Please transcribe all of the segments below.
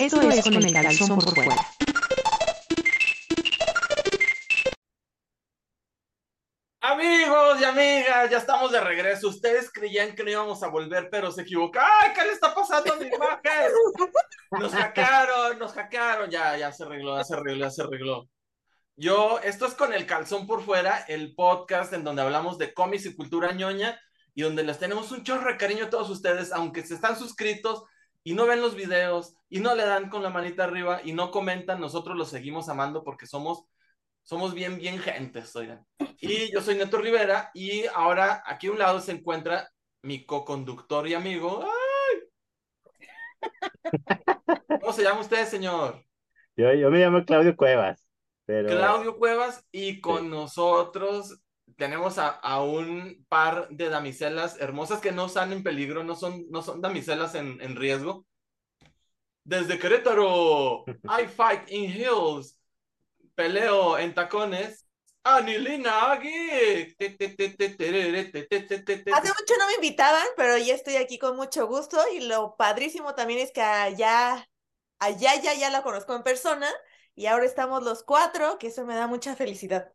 Esto es con el calzón por fuera. Amigos y amigas, ya estamos de regreso. Ustedes creían que no íbamos a volver, pero se equivocaron. ¡Ay, qué le está pasando a mi imagen! Nos hackearon, nos hackearon. Ya, ya se arregló, ya se arregló, ya se arregló. Yo, esto es con el calzón por fuera, el podcast en donde hablamos de cómics y cultura ñoña y donde les tenemos un chorro de cariño a todos ustedes, aunque se están suscritos y no ven los videos y no le dan con la manita arriba y no comentan, nosotros los seguimos amando porque somos somos bien, bien gentes, oigan. Y yo soy Neto Rivera y ahora aquí a un lado se encuentra mi co-conductor y amigo. ¡Ay! ¿Cómo se llama usted, señor? Yo, yo me llamo Claudio Cuevas. Pero... Claudio Cuevas y con nosotros tenemos a, a, un par de damiselas hermosas que no están en peligro, no son, no son damiselas en, en riesgo. Desde Querétaro, I fight in hills peleo en tacones. Anilina Agui. Hace mucho no me invitaban, pero ya estoy aquí con mucho gusto y lo padrísimo también es que allá, allá ya, ya la conozco en persona y ahora estamos los cuatro, que eso me da mucha felicidad.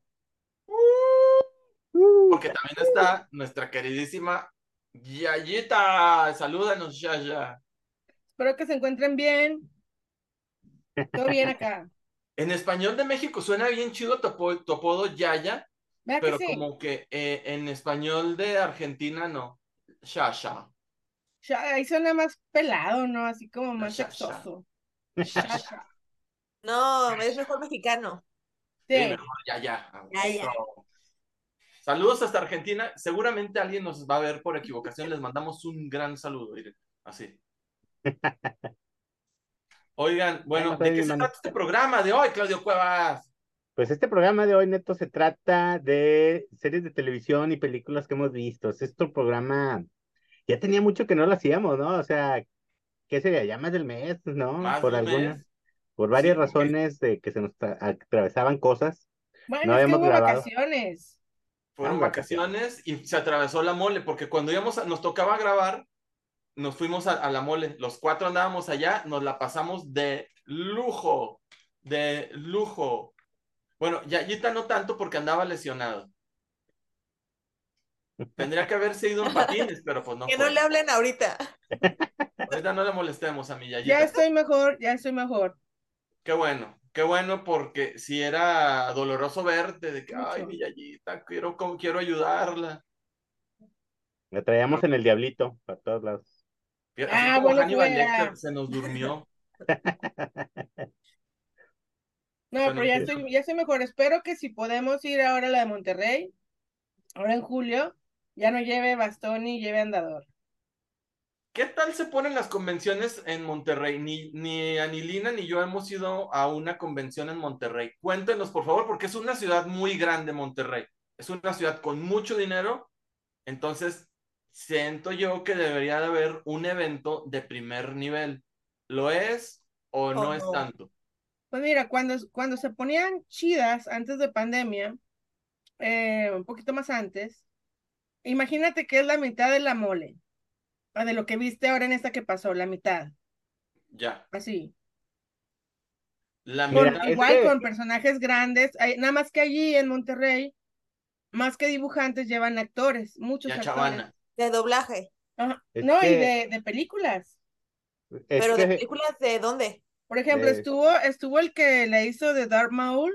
Porque también está nuestra queridísima Yayita. Salúdanos, Yaya. Espero que se encuentren bien. Todo bien acá. En español de México suena bien chido tu, apodo, tu apodo Yaya, ¿Verdad pero que sí? como que eh, en español de Argentina no. Shasha. Ya, ahí suena más pelado, ¿no? Así como más Ya, ya. sexoso. Shasha. No, es mejor mexicano. Sí, Sí. mejor Yaya. Yaya. So, Saludos hasta Argentina. Seguramente alguien nos va a ver por equivocación. Les mandamos un gran saludo. miren, Así. Oigan, bueno, ¿de qué se trata este programa de hoy, Claudio Cuevas? Pues este programa de hoy, Neto, se trata de series de televisión y películas que hemos visto. Es Este programa, ya tenía mucho que no lo hacíamos, ¿no? O sea, ¿qué sería? Ya más del mes, ¿no? Más por algunas, mes. por varias Sí, porque- razones de que se nos tra- atravesaban cosas. Bueno, No es que habíamos hubo grabado. vacaciones. Fueron Ah, vacaciones y se atravesó la mole, porque cuando íbamos a- nos tocaba grabar, nos fuimos a, a la mole. Los cuatro andábamos allá, nos la pasamos de lujo, de lujo. Bueno, Yayita no tanto porque andaba lesionado. Tendría que haberse ido en patines, pero pues no Que no le hablen ahorita. Ahorita no le molestemos a mi Ya Yayita. estoy mejor, ya estoy mejor. Qué bueno, qué bueno porque si era doloroso verte de que, ay, Yayita, quiero, quiero ayudarla. La traíamos en el diablito, para todos lados. Ah, bueno. Lecter se nos durmió. No, Bueno, pero ya estoy, ya estoy mejor. Espero que si podemos ir ahora a la de Monterrey, ahora en julio, ya no lleve bastón ni lleve andador. ¿Qué tal se ponen las convenciones en Monterrey? Ni, ni Anilina ni yo hemos ido a una convención en Monterrey. Cuéntenos, por favor, porque es una ciudad muy grande, Monterrey. Es una ciudad con mucho dinero. Entonces, siento yo que debería de haber un evento de primer nivel. ¿Lo es o no Oh, es no. tanto? Pues mira, cuando, cuando se ponían chidas antes de pandemia, eh, un poquito más antes, imagínate que es la mitad de la mole, o de lo que viste ahora en esta que pasó, la mitad, Ya. así. La Mira, mitad- Igual con personajes grandes, hay- nada más que allí en Monterrey, más que dibujantes llevan actores, muchos ya actores. chavana. De doblaje. Ajá. Es No, y de, de películas. Es Pero de películas de dónde? Por ejemplo, De- estuvo, estuvo el que le hizo de Darth Maul,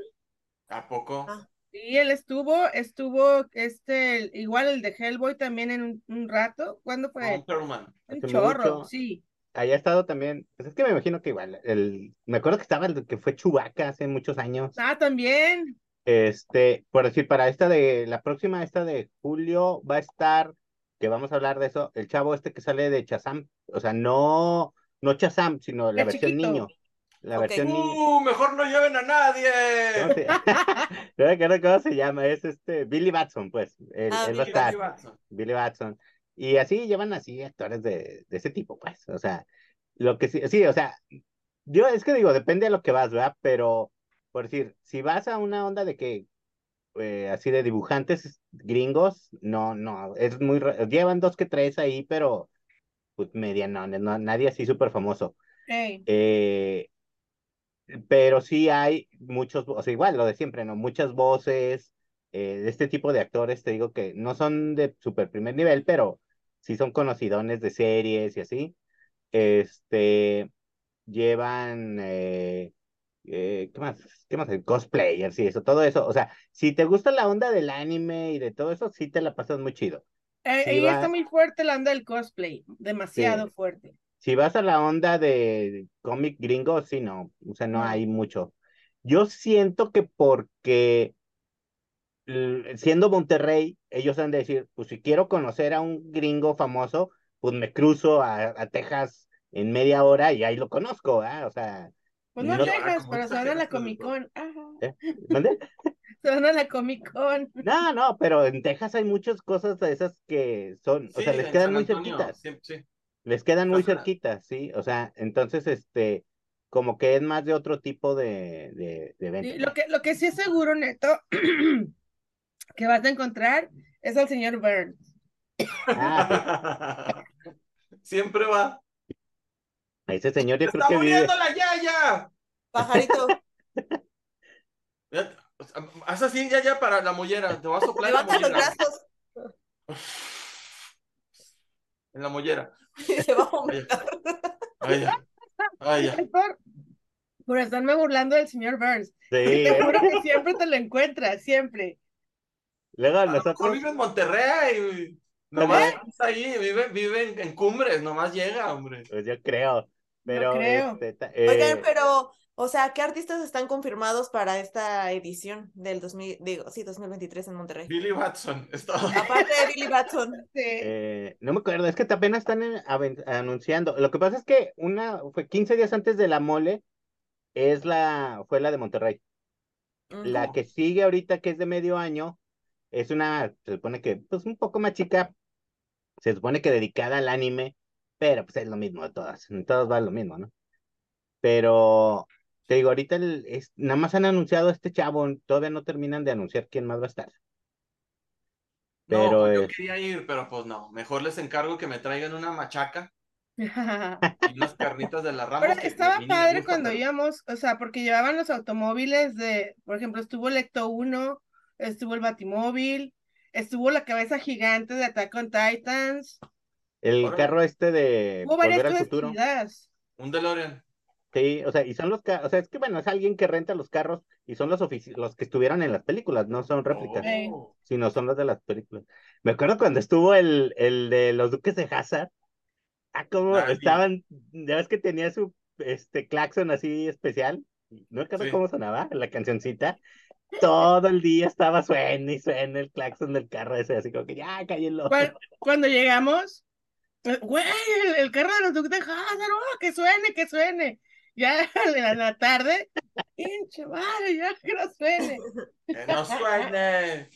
¿A poco? Ah. Y él estuvo, estuvo este, igual el de Hellboy también en un, un rato. ¿Cuándo fue? Un hace chorro, mucho. sí. haya estado también, pues es que me imagino que igual, el, me acuerdo que estaba el que fue Chewbacca hace muchos años. Ah, también. Este, por decir, para esta de, la próxima, esta de julio, va a estar, que vamos a hablar de eso, el chavo este que sale de Chazam, o sea, no, no Chazam, sino la El versión chiquito. niño, la versión. ¡Uh! Mejor no lleven a nadie. ¿Cómo se, no me acuerdo cómo se llama, es este, Billy Batson, pues, Ah, a Billy Batson. Billy Batson, y así llevan así actores de, de ese tipo, pues, o sea, lo que sí, sí, o sea, yo es que digo, depende de lo que vas, ¿verdad? Pero, por decir, si vas a una onda de que eh, así de dibujantes gringos, no, no, es muy, llevan dos que tres ahí, pero pues medianones, no, nadie así súper famoso. Ey. Eh, pero sí hay muchos, o sea, igual lo de siempre, ¿no? Muchas voces eh, de este tipo de actores, te digo que no son de super primer nivel, pero sí son conocidones de series y así. Este, llevan, eh, eh, ¿qué más? ¿Qué más? Cosplayers y eso, todo eso. O sea, si te gusta la onda del anime y de todo eso, sí te la pasas muy chido. Eh, Sí, y va- está muy fuerte la onda del cosplay, demasiado Sí. fuerte. Si vas a la onda de cómic gringo, sí, no, o sea, no hay mucho. Yo siento que porque siendo Monterrey, ellos han de decir, pues si quiero conocer a un gringo famoso, pues me cruzo a, a Texas en media hora y ahí lo conozco, ¿ah? O sea, Pues no No- Texas, pero se van a la Comic Con. Ajá. ¿eh? ¿Mande? Se van a la Comic Con. No, no, pero en Texas hay muchas cosas de esas que son, o sea, les quedan muy cerquitas. sí, sí. Les quedan muy Ajá. cerquitas, sí, o sea, entonces, este, como que es más de otro tipo de, de, de evento. Sí, lo que, lo que sí es seguro, Neto, que vas a encontrar es al señor Burns. Ah, Siempre va. Ese señor yo ¡Se creo está que vive, muriendo la yaya! Pajarito, Ya- Haz así, ya, ya, para la mollera. Te voy a soplar en la levanta los mollera. brazos En la mollera. y se va a vomitar. Ay. Ay. Es por, por estarme burlando del señor Burns. sí, Te ¿eh? juro que siempre te lo encuentras, siempre. luego A lo mejor nosotros, vive en Monterrey. Nomás está ahí, vive, vive en, en cumbres, nomás llega, hombre. pues yo creo, pero, creo. este, ta- Oigan, eh, pero, o sea, ¿qué artistas están confirmados para esta edición del 2000, digo, sí, 2023 en Monterrey? Billy Watson, es todo. Aparte de Billy Batson. Sí. eh, no me acuerdo, es que apenas están anunciando, lo que pasa es que una, fue 15 días antes de la mole, es la, fue la de Monterrey. La que sigue ahorita, que es de medio año, es una, se supone que, pues un poco más chica, se supone que dedicada al anime, pero pues es lo mismo de todas, en todas va lo mismo, ¿no? Pero, te digo, ahorita el- es, nada más han anunciado a este chavo, todavía no terminan de anunciar quién más va a estar. No, pues yo quería ir, pero pues no. Mejor les encargo que me traigan una machaca y unas carnitas de la Ramos. Pero estaba padre gusta, cuando pero- íbamos, o sea, porque llevaban los automóviles de, por ejemplo, estuvo el Ecto 1, estuvo el Batimóvil, estuvo la cabeza gigante de Attack on Titans, el carro este de hubo varias Volver al cosas Futuro. Un DeLorean. Sí, o sea, y son los o sea, es que bueno, es alguien que renta los carros y son los los que estuvieron en las películas, no son réplicas. Oh. sino son los de las películas. Me acuerdo cuando estuvo el, el de los Duques de Hazard. Ah, como Ah, estaban, ya ves que tenía su este claxon así especial. No me acuerdo Sí. cómo sonaba la cancioncita. Todo el día estaba suena y suena el claxon del carro ese, así como que ya cállenlo. Cuan- Cuando llegamos, eh, güey, el, el carro de los Duques de Hazard, oh, que suene, que suene. Ya en la tarde, pinche madre, ya que no suene. Que no suene.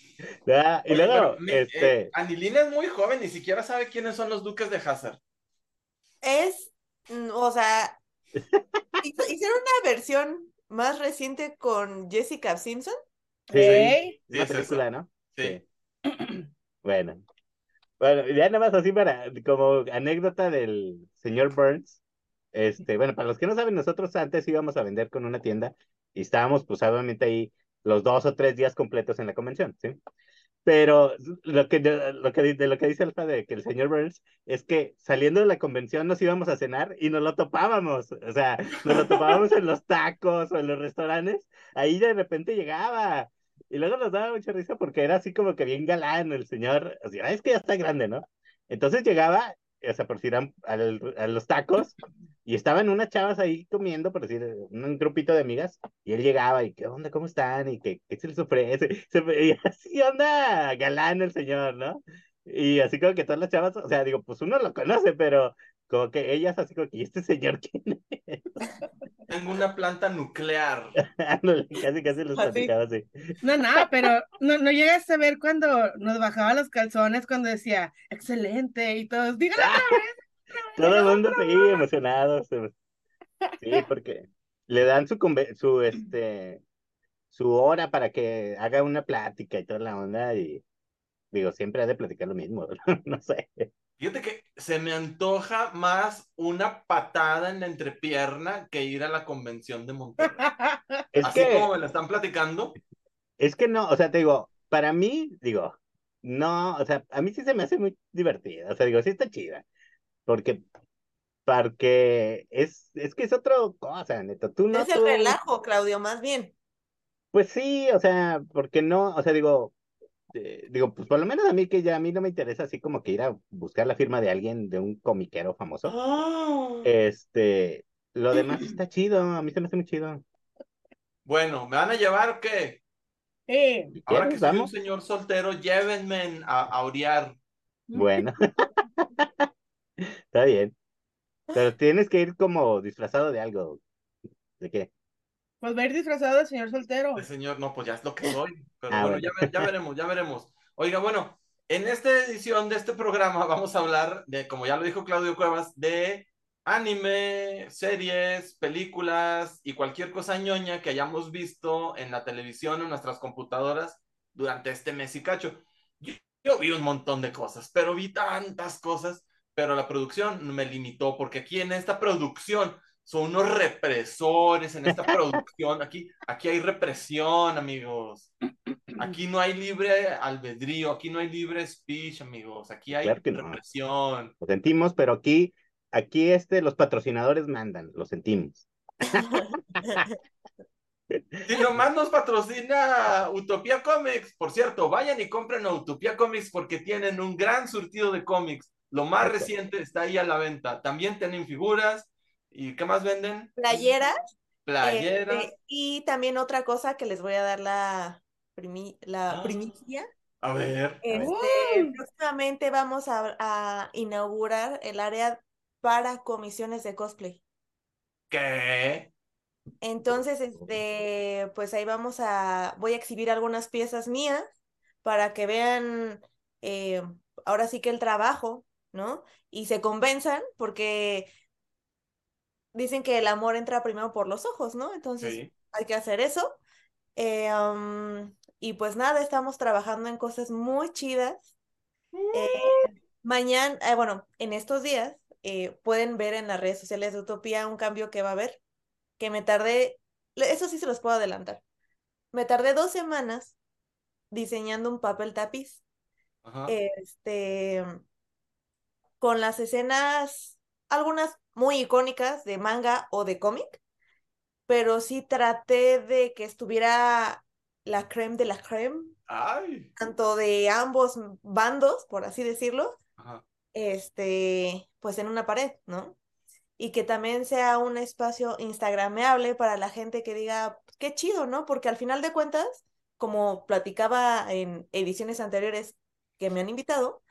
Ah, y Oye, luego, pero mi- este, eh, Anilina es muy joven, ni siquiera sabe quiénes son los duques de Hazard. Es, mm, o sea, hicieron una versión más reciente con Jessica Simpson. sí, es película, esa. ¿no? Sí. Bueno. Bueno, ya nada más así para, como anécdota del señor Burns. Este, bueno, para los que no saben, nosotros antes íbamos a vender con una tienda y estábamos, pues, obviamente ahí los dos o tres días completos en la convención, ¿sí? Pero lo que, lo que, de lo que dice Alfa de que el señor Burns es que saliendo de la convención nos íbamos a cenar y nos lo topábamos. O sea, nos lo topábamos en los tacos o en los restaurantes. Ahí de repente llegaba. Y luego nos daba mucha risa porque era así como que bien galán el señor. O es que ya está grande, ¿no? Entonces llegaba, o sea, por decir, a, al- a los tacos y estaban unas chavas ahí comiendo, por decir, un grupito de amigas, y él llegaba y, ¿qué onda? ¿Cómo están? Y, ¿qué, qué se les ofrece? Se, y así onda galán el señor, ¿no? Y así como que todas las chavas, o sea, digo, pues uno lo conoce, pero como que ellas así como que, ¿y este señor quién es? Tengo una planta nuclear. Casi, casi les Así. platicaba así. No, no, pero no, no llegas a ver cuando nos bajaba los calzones, cuando decía, excelente, y todos, dígalo otra vez. Todo el mundo sí, emocionado. Sí, porque le dan su, su, este, su hora para que haga una plática y toda la onda y digo, siempre ha de platicar lo mismo, no sé. Fíjate que se me antoja más una patada en la entrepierna que ir a la convención de Monterrey. Es Así que, como me lo están platicando. es que no, o sea, te digo, para mí, digo, no, o sea, a mí sí se me hace muy divertida, o sea, digo, sí está chida, porque, porque es, es que es otra cosa, neto, tú no, es el tú- relajo, Claudio, más bien. Pues sí, o sea, porque no, o sea, digo, eh, digo, pues por lo menos a mí que ya a mí no me interesa así como que ir a buscar la firma de alguien, de un comiquero famoso. Ah. Este, lo demás está chido, a mí se me hace muy chido. Bueno, ¿me van a llevar o qué? Eh, Ahora que soy un señor soltero, llévenme en- a, a orear. Bueno, está bien. Pero tienes que ir como disfrazado de algo. ¿De qué? pues va a ir disfrazado de señor soltero. El señor, no, pues ya es lo que soy. Pero Ah, bueno, bueno. Ya, ya veremos, ya veremos. Oiga, bueno, en esta edición de este programa vamos a hablar de, como ya lo dijo Claudio Cuevas, de anime, series, películas y cualquier cosa ñoña que hayamos visto en la televisión o en nuestras computadoras durante este mes y cacho. Yo, yo vi un montón de cosas, pero vi tantas cosas, pero la producción me limitó porque aquí en esta producción son unos represores en esta producción. Aquí, aquí hay represión, amigos. Aquí no hay libre albedrío, aquí no hay libre speech, amigos. Aquí hay Claro que no. represión. Lo sentimos, pero aquí, aquí este, los patrocinadores mandan, lo sentimos. Si nomás nos patrocina Utopía Comics, por cierto, vayan y compren a Utopía Comics porque tienen un gran surtido de cómics. Lo más reciente está ahí a la venta. También tienen figuras. ¿Y qué más venden? Playeras. Playeras. este, y también otra cosa que les voy a dar la, primi- la Ah. primicia. A ver. Este, próximamente vamos a, a inaugurar el área para comisiones de cosplay. ¿Qué? Entonces, este, pues ahí vamos a, voy a exhibir algunas piezas mías para que vean eh, ahora sí que el trabajo, ¿no? Y se convenzan porque dicen que el amor entra primero por los ojos, ¿no? Entonces Sí. hay que hacer eso. Eh, um, y pues nada, estamos trabajando en cosas muy chidas. Eh, mañana, eh, bueno, en estos días pueden ver en las redes sociales de Utopía un cambio que va a haber, que me tardé, eso sí se los puedo adelantar. Me tardé dos semanas diseñando un papel tapiz, Ajá. este, con las escenas, algunas muy icónicas de manga o de cómic, pero sí traté de que estuviera la creme de la creme, Ay. tanto de ambos bandos, por así decirlo, Ajá. este, pues en una pared, ¿no? Y que también sea un espacio instagrameable para la gente que diga, "Pues, qué chido, ¿no? Porque al final de cuentas, como platicaba en ediciones anteriores que me han invitado,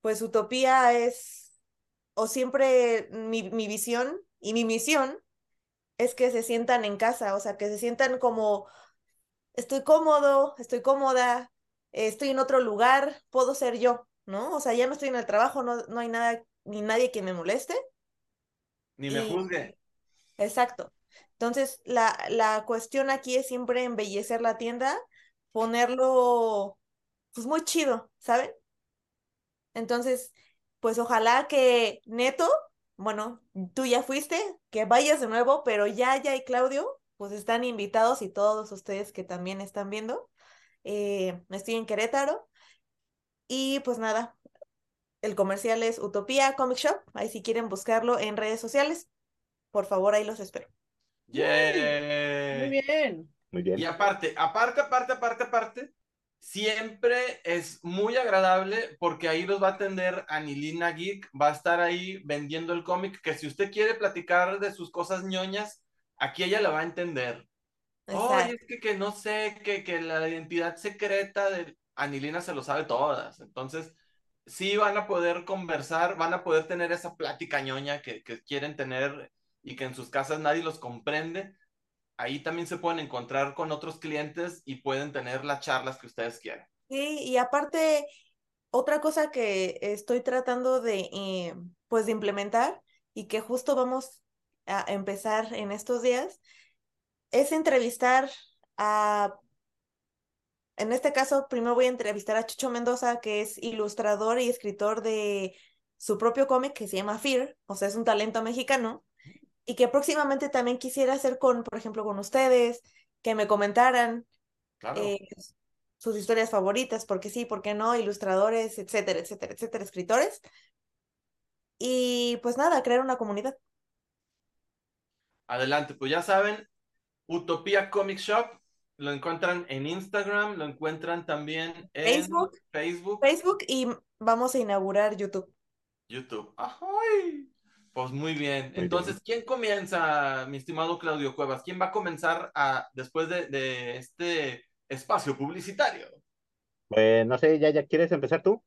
pues Utopía es, o siempre mi, mi visión y mi misión es que se sientan en casa, o sea, que se sientan como, estoy cómodo, estoy cómoda, estoy en otro lugar, puedo ser yo, ¿no? O sea, ya no estoy en el trabajo, no, no hay nada ni nadie que me moleste. Ni me Y- juzgue. Exacto. Entonces, la, la cuestión aquí es siempre embellecer la tienda, ponerlo, pues muy chido, ¿saben? Entonces, pues ojalá que Neto, bueno, tú ya fuiste, que vayas de nuevo, pero Yaya y Claudio, pues están invitados y todos ustedes que también están viendo. Eh, estoy en Querétaro y pues nada, el comercial es Utopía Comic Shop, ahí si quieren buscarlo en redes sociales, por favor, ahí los espero. Muy bien. Muy bien. Y aparte, aparte, aparte, aparte, aparte, siempre es muy agradable porque ahí los va a atender Anilina Geek, va a estar ahí vendiendo el cómic, que si usted quiere platicar de sus cosas ñoñas, aquí ella la va a entender. Exacto. es que, que no sé, que, que la identidad secreta de Anilina se lo sabe todas. Entonces, sí van a poder conversar, van a poder tener esa plática ñoña que, que quieren tener y que en sus casas nadie los comprende. Ahí también se pueden encontrar con otros clientes y pueden tener las charlas que ustedes quieran. Sí, y aparte, otra cosa que estoy tratando de, eh, pues, de implementar y que justo vamos a empezar en estos días, es entrevistar a, en este caso, primero voy a entrevistar a Chucho Mendoza, que es ilustrador y escritor de su propio cómic que se llama Fear, o sea, es un talento mexicano, y que próximamente también quisiera hacer con, por ejemplo, con ustedes, que me comentaran Claro. eh, sus historias favoritas, porque sí, por qué no, ilustradores, etcétera, etcétera, etcétera, escritores. Y pues nada, crear una comunidad. Adelante, pues ya saben, Utopía Comic Shop, lo encuentran en Instagram, lo encuentran también en Facebook. Facebook, Facebook y vamos a inaugurar YouTube. YouTube. ¡Ay! Pues muy bien. Muy Entonces, ¿quién comienza, mi estimado Claudio Cuevas? ¿Quién va a comenzar a, después de, de este espacio publicitario? Pues no sé, ya, ya quieres empezar tú.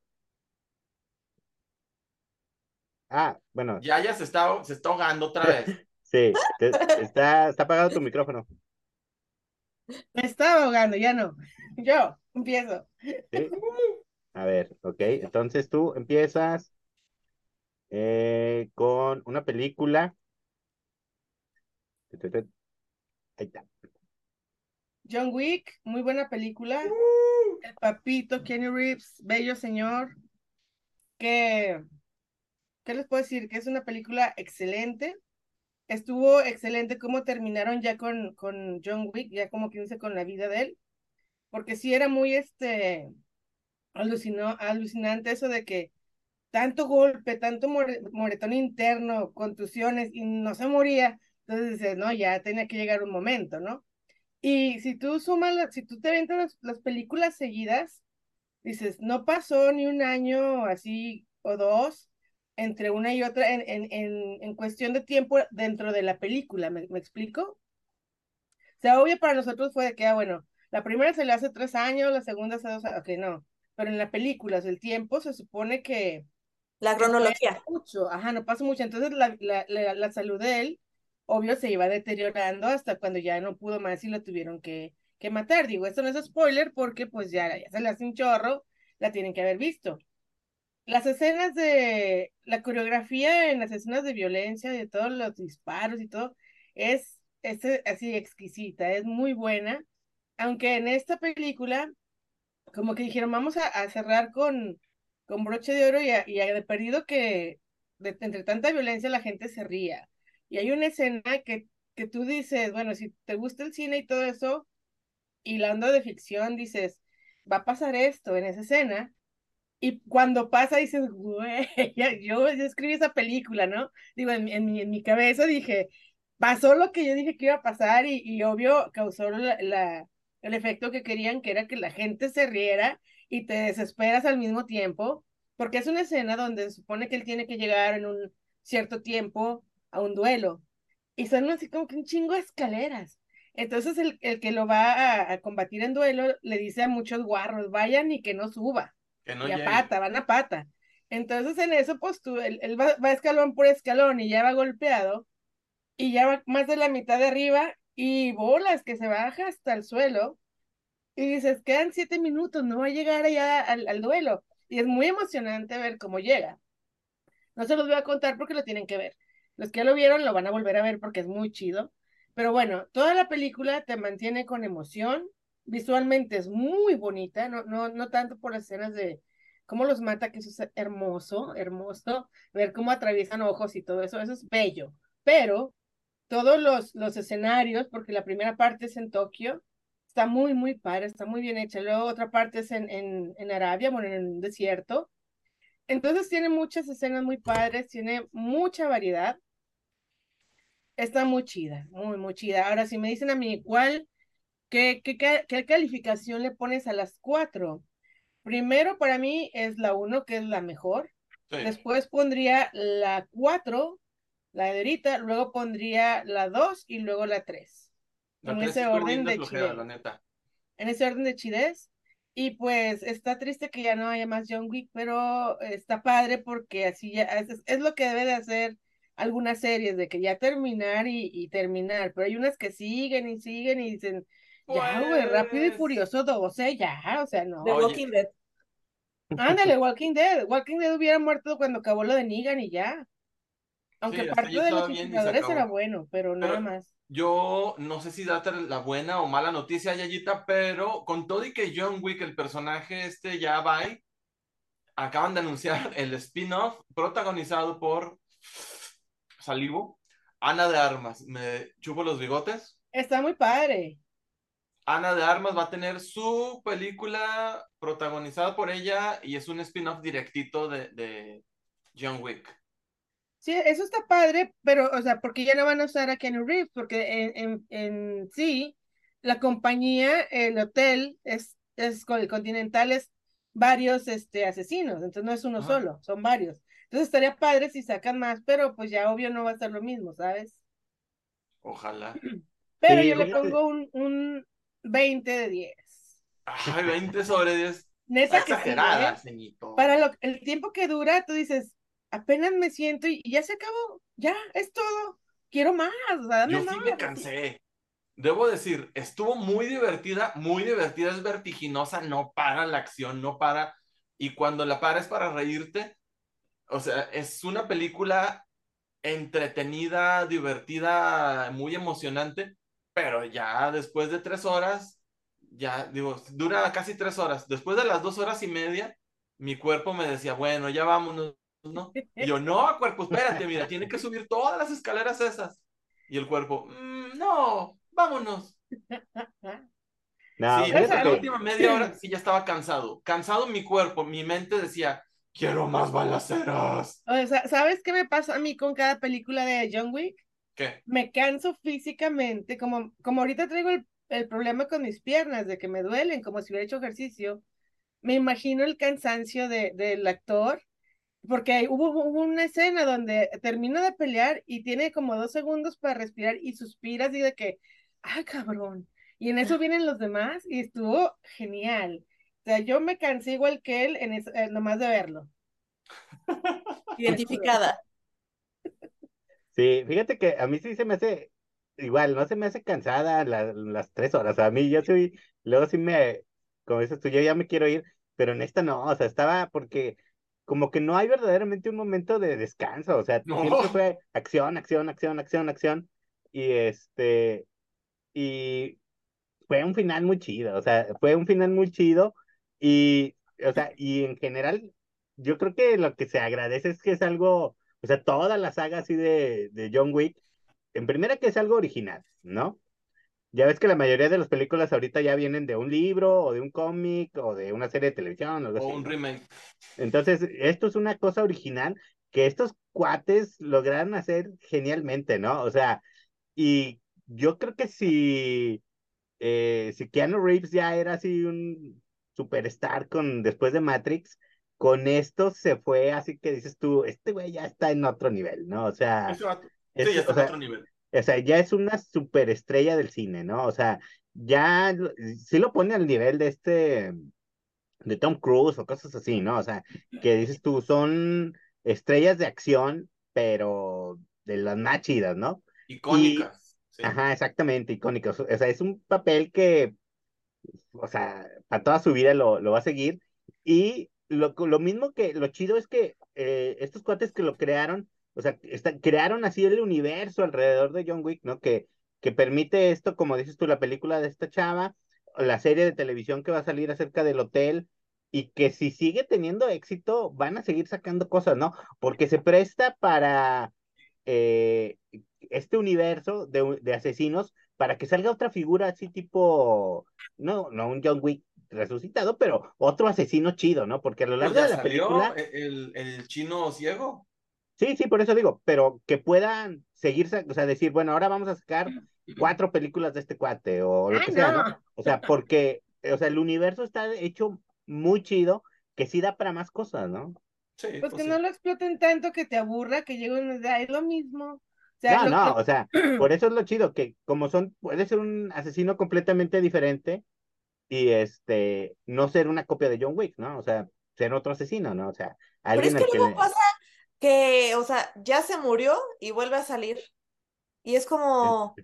Ah, bueno, Ya, ya se está, se está ahogando otra vez. sí, te- está, está apagado tu micrófono. Me estaba ahogando, ya no. Yo empiezo. ¿sí? A ver, ok, entonces tú empiezas eh, con una película. Ahí está. John Wick, muy buena película. El papito, Kenny Reeves, bello señor. Que, ¿qué les puedo decir? Que es una película excelente. Estuvo excelente cómo terminaron ya con, con John Wick, ya como que dice con la vida de él. Porque sí era muy este alucinó, alucinante eso de que tanto golpe, tanto more- moretón interno, contusiones, y no se moría. Entonces dices, no, ya tenía que llegar un momento, ¿no? Y si tú sumas, si tú te aventas las, las películas seguidas, dices, no pasó ni un año así o dos entre una y otra en, en, en, en cuestión de tiempo dentro de la película, ¿me, me explico? O sea, obvio para nosotros fue de que, ah, bueno, la primera se le hace tres años, la segunda hace dos años, ok, no, pero en la película, o sea, el tiempo se supone que La cronología. mucho, ajá, no pasa mucho. Entonces la, la, la, la salud de él, obvio, se iba deteriorando hasta cuando ya no pudo más y lo tuvieron que, que matar. Digo, esto no es spoiler porque pues ya, ya se le hace un chorro, la tienen que haber visto. Las escenas de, la coreografía en las escenas de violencia, de todos los disparos y todo, es, es así exquisita, es muy buena. Aunque en esta película, como que dijeron, vamos a, a cerrar con, con broche de oro y, a, de perdido que entre tanta violencia la gente se ría. Y hay una escena que, que tú dices, bueno, si te gusta el cine y todo eso, y la onda de ficción, dices, va a pasar esto en esa escena. Y cuando pasa dices, güey, yo, escribí esa película, ¿no? Digo, en, mi- en, mi, cabeza dije, pasó lo que yo dije que iba a pasar y, y obvio causó la, el efecto que querían, que era que la gente se riera y te desesperas al mismo tiempo, porque es una escena donde se supone que él tiene que llegar en un cierto tiempo a un duelo. Y son así como que un chingo de escaleras. Entonces el, el que lo va a, a combatir en duelo le dice a muchos guarros, vayan y que no suba. Que no y a pata, van a pata. Entonces en eso, pues tú, él, él va, va escalón por escalón y ya va golpeado y ya va más de la mitad de arriba y bolas que se baja hasta el suelo y dices, quedan siete minutos, no va a llegar allá al, duelo. Y es muy emocionante ver cómo llega. No se los voy a contar porque lo tienen que ver. Los que ya lo vieron lo van a volver a ver porque es muy chido. Pero bueno, toda la película te mantiene con emoción. Visualmente es muy bonita, no, no, no tanto por las escenas de cómo los mata, que eso es hermoso, hermoso. Ver cómo atraviesan ojos y todo eso, eso es bello. Pero todos los, los escenarios, porque la primera parte es en Tokio, está muy, muy padre, está muy bien hecha. Luego otra parte es en, en, en Arabia, bueno, en el desierto. Entonces tiene muchas escenas muy padres, tiene mucha variedad. Está muy chida, muy, muy chida. Ahora, si me dicen a mí, ¿cuál, qué, qué, qué, qué calificación le pones a las cuatro? Primero para mí es la uno, que es la mejor. Sí. Después pondría la cuatro, la de ahorita, luego pondría la dos y luego la tres. En ese orden de flojera, chidez. la neta. En ese orden de chidez. Y pues está triste que ya no haya más John Wick, pero está padre porque así ya es, es lo que debe de hacer algunas series, de que ya terminar y, y terminar, pero hay unas que siguen y siguen y dicen, ya, güey, Rápido y Pues- Furioso 12, ya, o sea, no. The Oye. Walking Dead. Ándale, Walking Dead. Walking Dead hubiera muerto cuando acabó lo de Negan y ya. Aunque hasta parte de los jugadores era bueno, pero nada más. Yo no sé si darte la buena o mala noticia, Yayita, pero con todo y que John Wick, el personaje este ya va, acaban de anunciar el spin-off protagonizado por Salivo, Ana de Armas. Me chupo los bigotes. Está muy padre. Ana de Armas va a tener su película protagonizada por ella y es un spin-off directito de, de John Wick. Sí, eso está padre, pero, o sea, porque ya no van a usar a Keanu Reeves, porque en, en, en sí, la compañía, el hotel, es, es con el Continental, es varios este, asesinos, entonces no es uno Ajá. solo, son varios. Entonces estaría padre si sacan más, pero pues ya obvio no va a ser lo mismo, ¿sabes? Ojalá. Pero Sí, yo le pongo un, un 20 de 10. Ay, 20 sobre 10. Neta que sí, ¿eh? Para lo- el tiempo que dura, tú dices, apenas me siento y, y ya se acabó, ya, es todo. Quiero más, o sea, dame Yo sí más. me cansé. Debo decir, estuvo muy divertida, muy divertida, es vertiginosa, no para la acción, no para. Y cuando la para es para reírte. O sea, es una película entretenida, divertida, muy emocionante, pero ya después de tres horas, ya digo, dura casi tres horas. Después de las dos horas y media, mi cuerpo me decía, bueno, ya vámonos, ¿no? Y yo, no, cuerpo, espérate, mira, tiene que subir todas las escaleras esas. Y el cuerpo, "Mm, no, vámonos. No, sí, la última media hora sí ya estaba cansado. Cansado mi cuerpo, mi mente decía, quiero más balaceras. O sea, ¿sabes qué me pasa a mí con cada película de John Wick? ¿Qué? Me canso físicamente, como, como ahorita traigo el, el problema con mis piernas, de que me duelen, como si hubiera hecho ejercicio. Me imagino el cansancio de, del actor, porque hubo, hubo una escena donde termina de pelear y tiene como dos segundos para respirar y suspira así de que, ¡ay, cabrón! Y en eso vienen los demás y estuvo genial. O sea, yo me cansé igual que él en eso, eh, nomás de verlo. Identificada. Sí, fíjate que a mí sí se me hace igual, no se me hace cansada la- las tres horas. A mí yo soy, luego sí me, como dices tú, yo ya me quiero ir, pero en esta no, o sea, estaba porque como que no hay verdaderamente un momento de descanso, o sea, No. siempre fue acción, acción, acción, acción, acción, y este, y fue un final muy chido, o sea, fue un final muy chido, y, o sea, y en general, yo creo que lo que se agradece es que es algo, o sea, toda la saga así de, de John Wick, en primera que es algo original, ¿no? Ya ves que la mayoría de las películas ahorita ya vienen de un libro o de un cómic o de una serie de televisión o algo O así, un remake. Entonces, esto es una cosa original que estos cuates lograron hacer genialmente, ¿no? O sea, y yo creo que si, eh, si Keanu Reeves ya era así un superstar con, después de Matrix, con esto se fue así que dices tú, este güey ya está en otro nivel, ¿no? O sea, es- Sí, ya está o en sea, otro nivel. O sea, ya es una superestrella del cine, ¿no? O sea, ya lo- sí lo pone al nivel de este, de Tom Cruise o cosas así, ¿no? O sea, que dices tú, son estrellas de acción, pero de las más chidas, ¿no? Icónicas. sí. Ajá, exactamente, icónicos. O sea, es un papel que, o sea, para toda su vida lo, lo va a seguir. Y lo, lo mismo que, lo chido es que eh, estos cuates que lo crearon, o sea, está- crearon así el universo alrededor de John Wick, ¿no? Que, que permite esto, como dices tú, la película de esta chava, la serie de televisión que va a salir acerca del hotel, y que si sigue teniendo éxito, van a seguir sacando cosas, ¿no? Porque se presta para eh, este universo de, asesinos para que salga otra figura así tipo, no, no un John Wick resucitado, pero otro asesino chido, ¿no? Porque a lo largo de la salió película, el, el chino ciego. Sí, sí, por eso digo, pero que puedan seguir, sa- o sea, decir, bueno, ahora vamos a sacar cuatro películas de este cuate o lo ¡Ah, que sea, ¿no? no! O sea, porque, o sea, el universo está hecho muy chido que sí da para más cosas, ¿no? Sí, Pues pues que sí. no lo exploten tanto que te aburra, que llegue uno de, "Ah, es lo mismo. O sea, No, lo- no, o sea, por eso es lo chido, que como son, puede ser un asesino completamente diferente y este, no ser una copia de John Wick, ¿no? O sea, ser otro asesino, ¿no? O sea, Pero es alguien que al que luego le... pasa que, o sea, ya se murió y vuelve a salir. Y es como,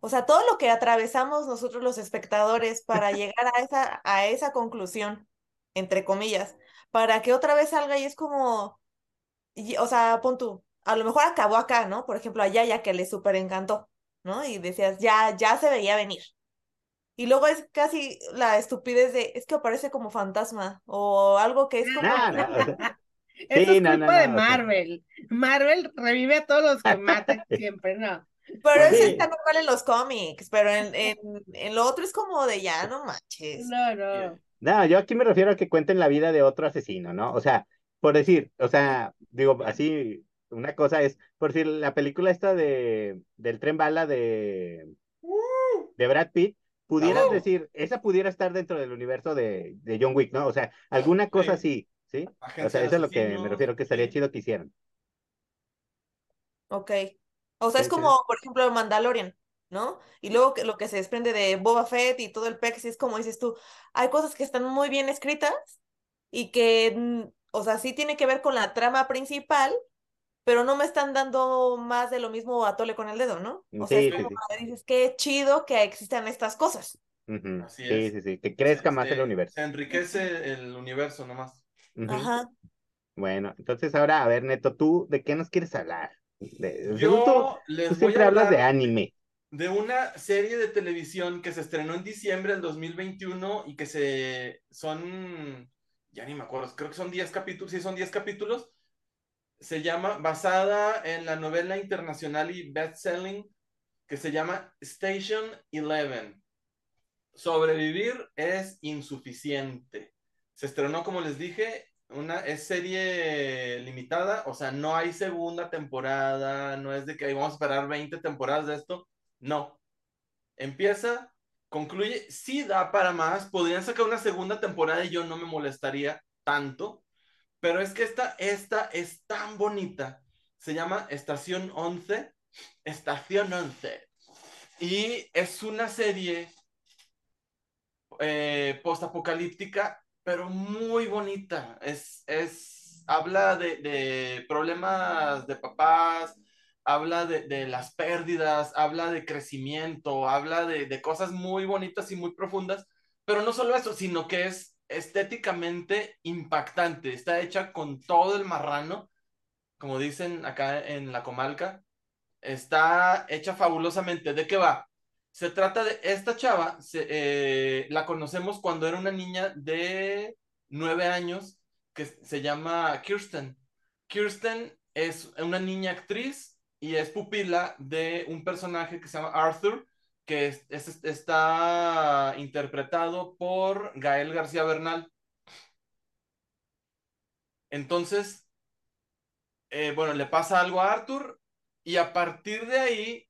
o sea, todo lo que atravesamos nosotros los espectadores para llegar a esa, a esa conclusión, entre comillas, para que otra vez salga y es como, y- o sea, pon tú, a lo mejor acabó acá, ¿no? Por ejemplo, a Yaya que le súper encantó, ¿no? Y decías, ya, ya se veía venir. Y luego es casi la estupidez de, es que aparece como fantasma o algo que es como... O sea, Eso Sí, es no, culpa no, de. Marvel. Marvel revive a todos los que matan siempre, ¿no? Pero eso Sí. está normal en los cómics, pero en, en, en lo otro es como de ya, no manches. No, no. No, yo aquí me refiero a que cuenten la vida de otro asesino, ¿no? O sea, por decir, o sea, digo, así, una cosa es, por decir, la película esta de, del tren bala de, de Brad Pitt, pudieras Oh. decir, esa pudiera estar dentro del universo de, de John Wick, ¿no? O sea, alguna cosa así, ¿sí? O sea, eso es lo que me refiero que estaría sí. chido que hicieran. Ok. O sea, es Sí, sí. como, por ejemplo, Mandalorian, ¿no? Y luego que lo que se desprende de Boba Fett y todo el pex, es como dices tú, hay cosas que están muy bien escritas y que, mm, o sea, sí tiene que ver con la trama principal, pero no me están dando más de lo mismo a tole con el dedo, ¿no? O sea, Sí, es sí, como sí. dices, qué chido que existan estas cosas. Así Sí, es. sí, sí, que crezca más el universo. Se enriquece el universo nomás. Ajá. Bueno, entonces ahora, a ver, Neto, ¿tú de qué nos quieres hablar? De, según tú, Yo les tú voy siempre a hablas de anime. de una serie de televisión que se estrenó en diciembre del 2021 y que se son, ya ni me acuerdo, creo que son 10 capítulos, sí, son 10 capítulos. Se llama, basada en la novela internacional y best-selling que se llama Station Eleven. Sobrevivir es insuficiente. Se estrenó, como les dije, una es serie limitada, o sea, no hay segunda temporada, no es de que "Ay, vamos a esperar 20 temporadas de esto, no. Empieza, concluye, sí da para más, podrían sacar una segunda temporada y yo no me molestaría tanto, pero es que esta, esta es tan bonita. Se llama Estación 11, Estación 11. Y es una serie eh, postapocalíptica, pero muy bonita. Es, es, habla de, de problemas de papás, habla de, de las pérdidas, habla de crecimiento, habla de, de cosas muy bonitas y muy profundas, pero no solo eso, sino que es estéticamente impactante. Está hecha con todo el marrano, como dicen acá en la comarca. Está hecha fabulosamente. ¿De qué va? Se trata de esta chava, eh, la conocemos cuando era una niña de nueve años que se llama Kirsten. Kirsten es una niña actriz y es pupila de un personaje que se llama Arthur, que es, está interpretado por Gael García Bernal. Entonces, eh, bueno, le pasa algo a Arthur y a partir de ahí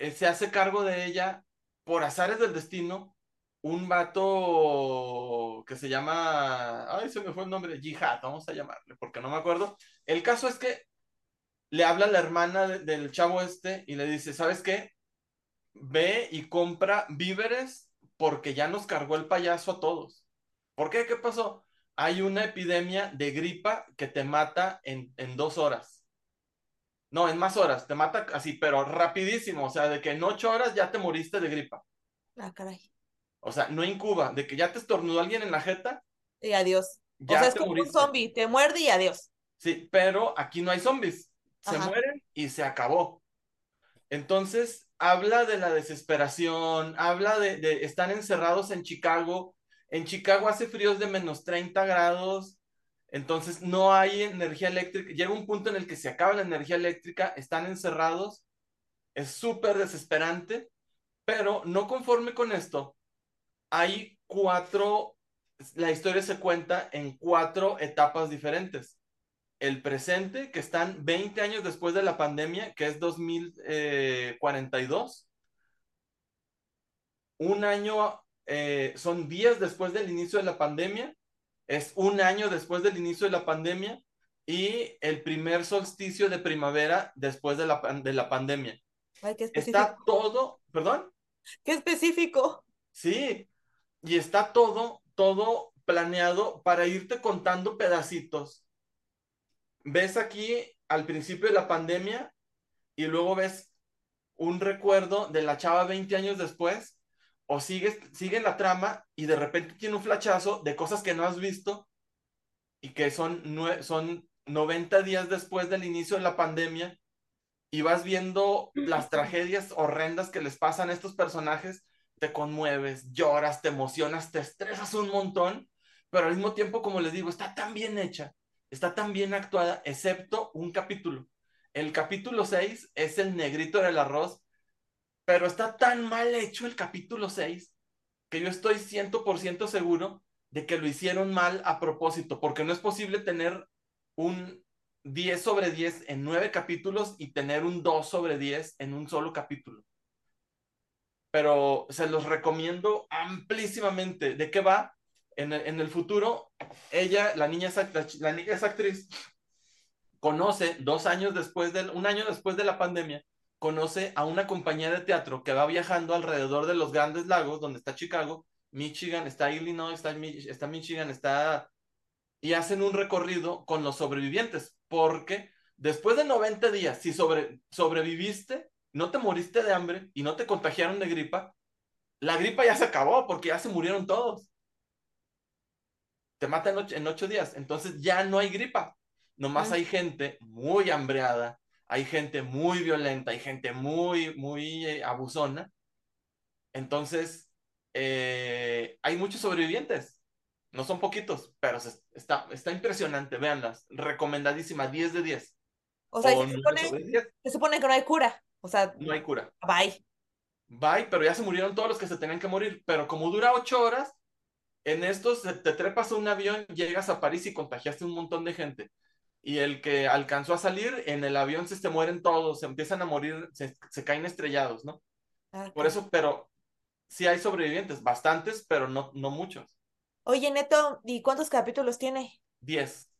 eh, se hace cargo de ella por azares del destino un vato que se llama, ay, se me fue el nombre, Jihad, vamos a llamarle, porque no me acuerdo. El caso es que le habla la hermana de, del chavo este y le dice, ¿sabes qué? Ve y compra víveres porque ya nos cargó el payaso a todos. ¿Por qué? ¿Qué pasó? Hay una epidemia de gripa que te mata en, en dos horas. No, en más horas, te mata así, pero rapidísimo, o sea, de que en ocho horas ya te moriste de gripa. Ah, caray. O sea, no incuba, de que ya te estornudó alguien en la jeta, Y adiós. ya o sea, es como moriste. un zombie, te muerde y adiós. Sí, pero aquí no hay zombies. Se Ajá. mueren y se acabó. Entonces, habla de la desesperación, habla de, de están encerrados en Chicago. En Chicago hace fríos de menos 30 grados, entonces no hay energía eléctrica. Llega un punto en el que se acaba la energía eléctrica, están encerrados. Es súper desesperante, pero no conforme con esto, hay cuatro, la historia se cuenta en cuatro etapas diferentes el presente, que están 20 años después de la pandemia, que es 2042. Un año, eh, son días después del inicio de la pandemia, es un año después del inicio de la pandemia y el primer solsticio de primavera después de la, de la pandemia. Ay, qué Está todo, perdón, Qué específico. sí, y está todo, todo planeado para irte contando pedacitos ves aquí al principio de la pandemia y luego ves un recuerdo de la chava 20 años después, o sigues, sigue la trama y de repente tiene un flachazo de cosas que no has visto y que son, son 90 días después del inicio de la pandemia y vas viendo las tragedias horrendas que les pasan a estos personajes te conmueves, lloras, te emocionas, te estresas un montón, pero al mismo tiempo, como les digo, está tan bien hecha, está tan bien actuada, excepto un capítulo. El capítulo 6 es el negrito del arroz, pero está tan mal hecho el capítulo 6 que yo estoy 100% seguro de que lo hicieron mal a propósito, porque no es posible tener un 10 sobre 10 en nueve capítulos y tener un 2 sobre 10 en un solo capítulo. Pero se los recomiendo amplísimamente. ¿De qué va? En el, futuro, ella, la niña, la, la niña es actriz, conoce dos años después del, un año después de la pandemia, conoce a una compañía de teatro que va viajando alrededor de los grandes lagos, donde está Chicago, Michigan, está Illinois, está, está Michigan, está... Y hacen un recorrido con los sobrevivientes, porque después de 90 días, si sobre, sobreviviste, no te moriste de hambre y no te contagiaron de gripa, la gripa ya se acabó porque ya se murieron todos. Te matan en ocho, en ocho días, entonces ya no hay gripa. Nomás hay gente muy hambreada, hay gente muy violenta, hay gente muy, muy eh, abusona. Entonces, eh, hay muchos sobrevivientes. No son poquitos, pero se, está, está impresionante. Véanlas. Recomendadísima, 10 de 10. O sea, se supone, se supone, que no hay cura. O sea, no hay cura. Bye. Bye, pero ya se murieron todos los que se tenían que morir. Pero como dura 8 horas, en estos te trepas a un avión, llegas a París y contagiaste un montón de gente y el que alcanzó a salir, en el avión se, se mueren todos, se empiezan a morir, se, se caen estrellados, ¿no? Ah, Por eso, pero sí hay sobrevivientes, bastantes, pero no, no muchos. Oye, Neto, ¿y cuántos capítulos tiene? Diez.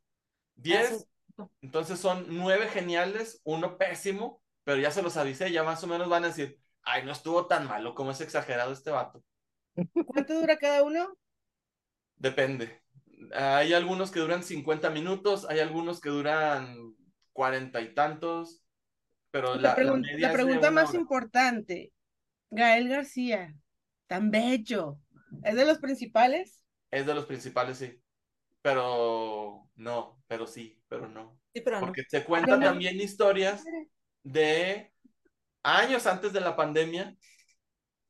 Diez, ah, entonces son nueve geniales, uno pésimo, pero ya se los avisé, ya más o menos van a decir, ay, no estuvo tan malo como es exagerado este vato. ¿Cuánto dura cada uno? Depende. Hay algunos que duran 50 minutos, hay algunos que duran cuarenta y tantos, pero la, pregun la, la pregunta más hora. importante, Gael García, tan bello, ¿es de los principales? Es de los principales, sí, pero no, pero sí, pero no. Sí, pero Porque no. se cuentan también historias de años antes de la pandemia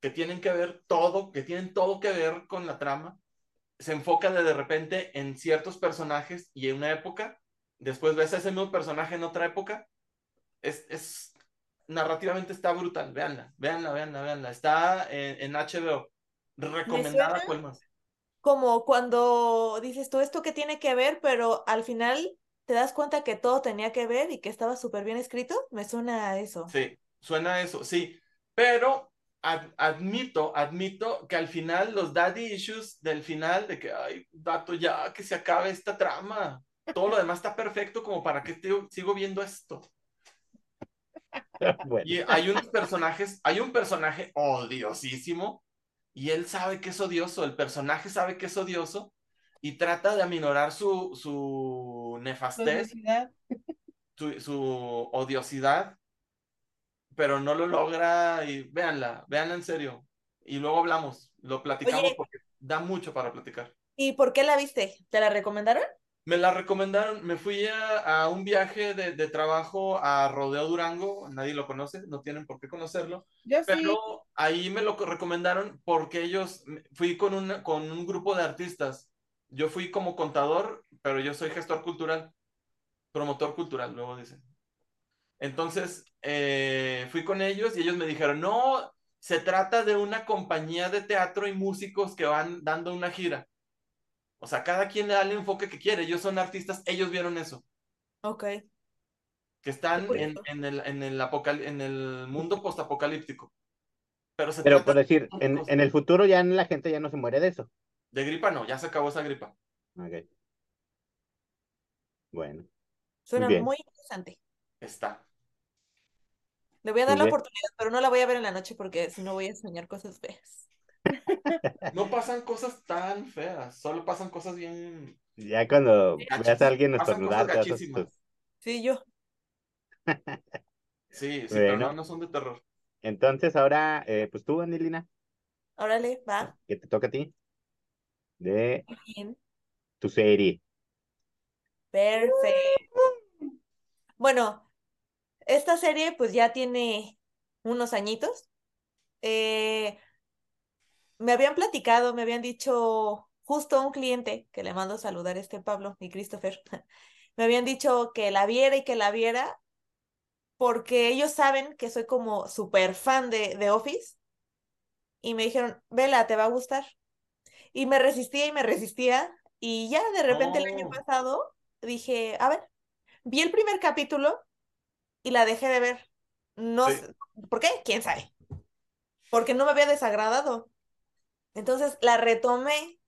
que tienen que ver todo, que tienen todo que ver con la trama se enfoca de, de repente en ciertos personajes y en una época, después ves a ese mismo personaje en otra época, es, es narrativamente está brutal, véanla, véanla, véanla, véanla, está en, en HBO, recomendada cuál más. Como cuando dices tú esto que tiene que ver, pero al final te das cuenta que todo tenía que ver y que estaba súper bien escrito, me suena a eso. Sí, suena a eso, sí, pero Ad, admito, admito que al final los daddy issues del final de que, ay, dato, ya que se acabe esta trama. Todo lo demás está perfecto como para que te, sigo viendo esto. Bueno. Y hay unos personajes, hay un personaje odiosísimo y él sabe que es odioso, el personaje sabe que es odioso y trata de aminorar su, su nefastez, su, su odiosidad pero no lo logra y véanla, véanla en serio. Y luego hablamos, lo platicamos Oye, porque da mucho para platicar. ¿Y por qué la viste? ¿Te la recomendaron? Me la recomendaron, me fui a, a un viaje de, de, trabajo a Rodeo Durango, nadie lo conoce, no tienen por qué conocerlo, Yo pero sí. ahí me lo recomendaron porque ellos, fui con, una, con un grupo de artistas, yo fui como contador, pero yo soy gestor cultural, promotor cultural, luego dicen. Entonces, eh, fui con ellos y ellos me dijeron, no, se trata de una compañía de teatro y músicos que van dando una gira. O sea, cada quien le da el enfoque que quiere. Ellos son artistas, ellos vieron eso. Ok. Que están en, en, el, en, el, apocal en el mundo postapocalíptico. Pero, se Pero por decir, en, en, el futuro ya la gente ya no se muere de eso. De gripa no, ya se acabó esa gripa. Ok. Bueno. Suena muy, muy interesante. Está. Le voy a dar la oportunidad, pero no la voy a ver en la noche porque si no voy a soñar cosas feas. No pasan cosas tan feas, solo pasan cosas bien. Ya cuando veas a alguien estornudar. Sí, yo. sí, sí, bueno. pero no, no son de terror. Entonces ahora, eh, pues tú, Anilina. Órale, va. Que te toca a ti. De Bien. tu serie. Perfecto. Bueno, esta serie pues ya tiene unos añitos. Eh, me habían platicado, me habían dicho justo un cliente, que le mando a saludar a este Pablo y Christopher, me habían dicho que la viera y que la viera porque ellos saben que soy como súper fan de, de Office y me dijeron, vela, te va a gustar. Y me resistía y me resistía y ya de repente el año Oh. pasado dije, a ver, vi el primer capítulo y la dejé de ver. No Sí. ¿por qué? ¿Quién sabe? Porque no me había desagradado. Entonces la retomé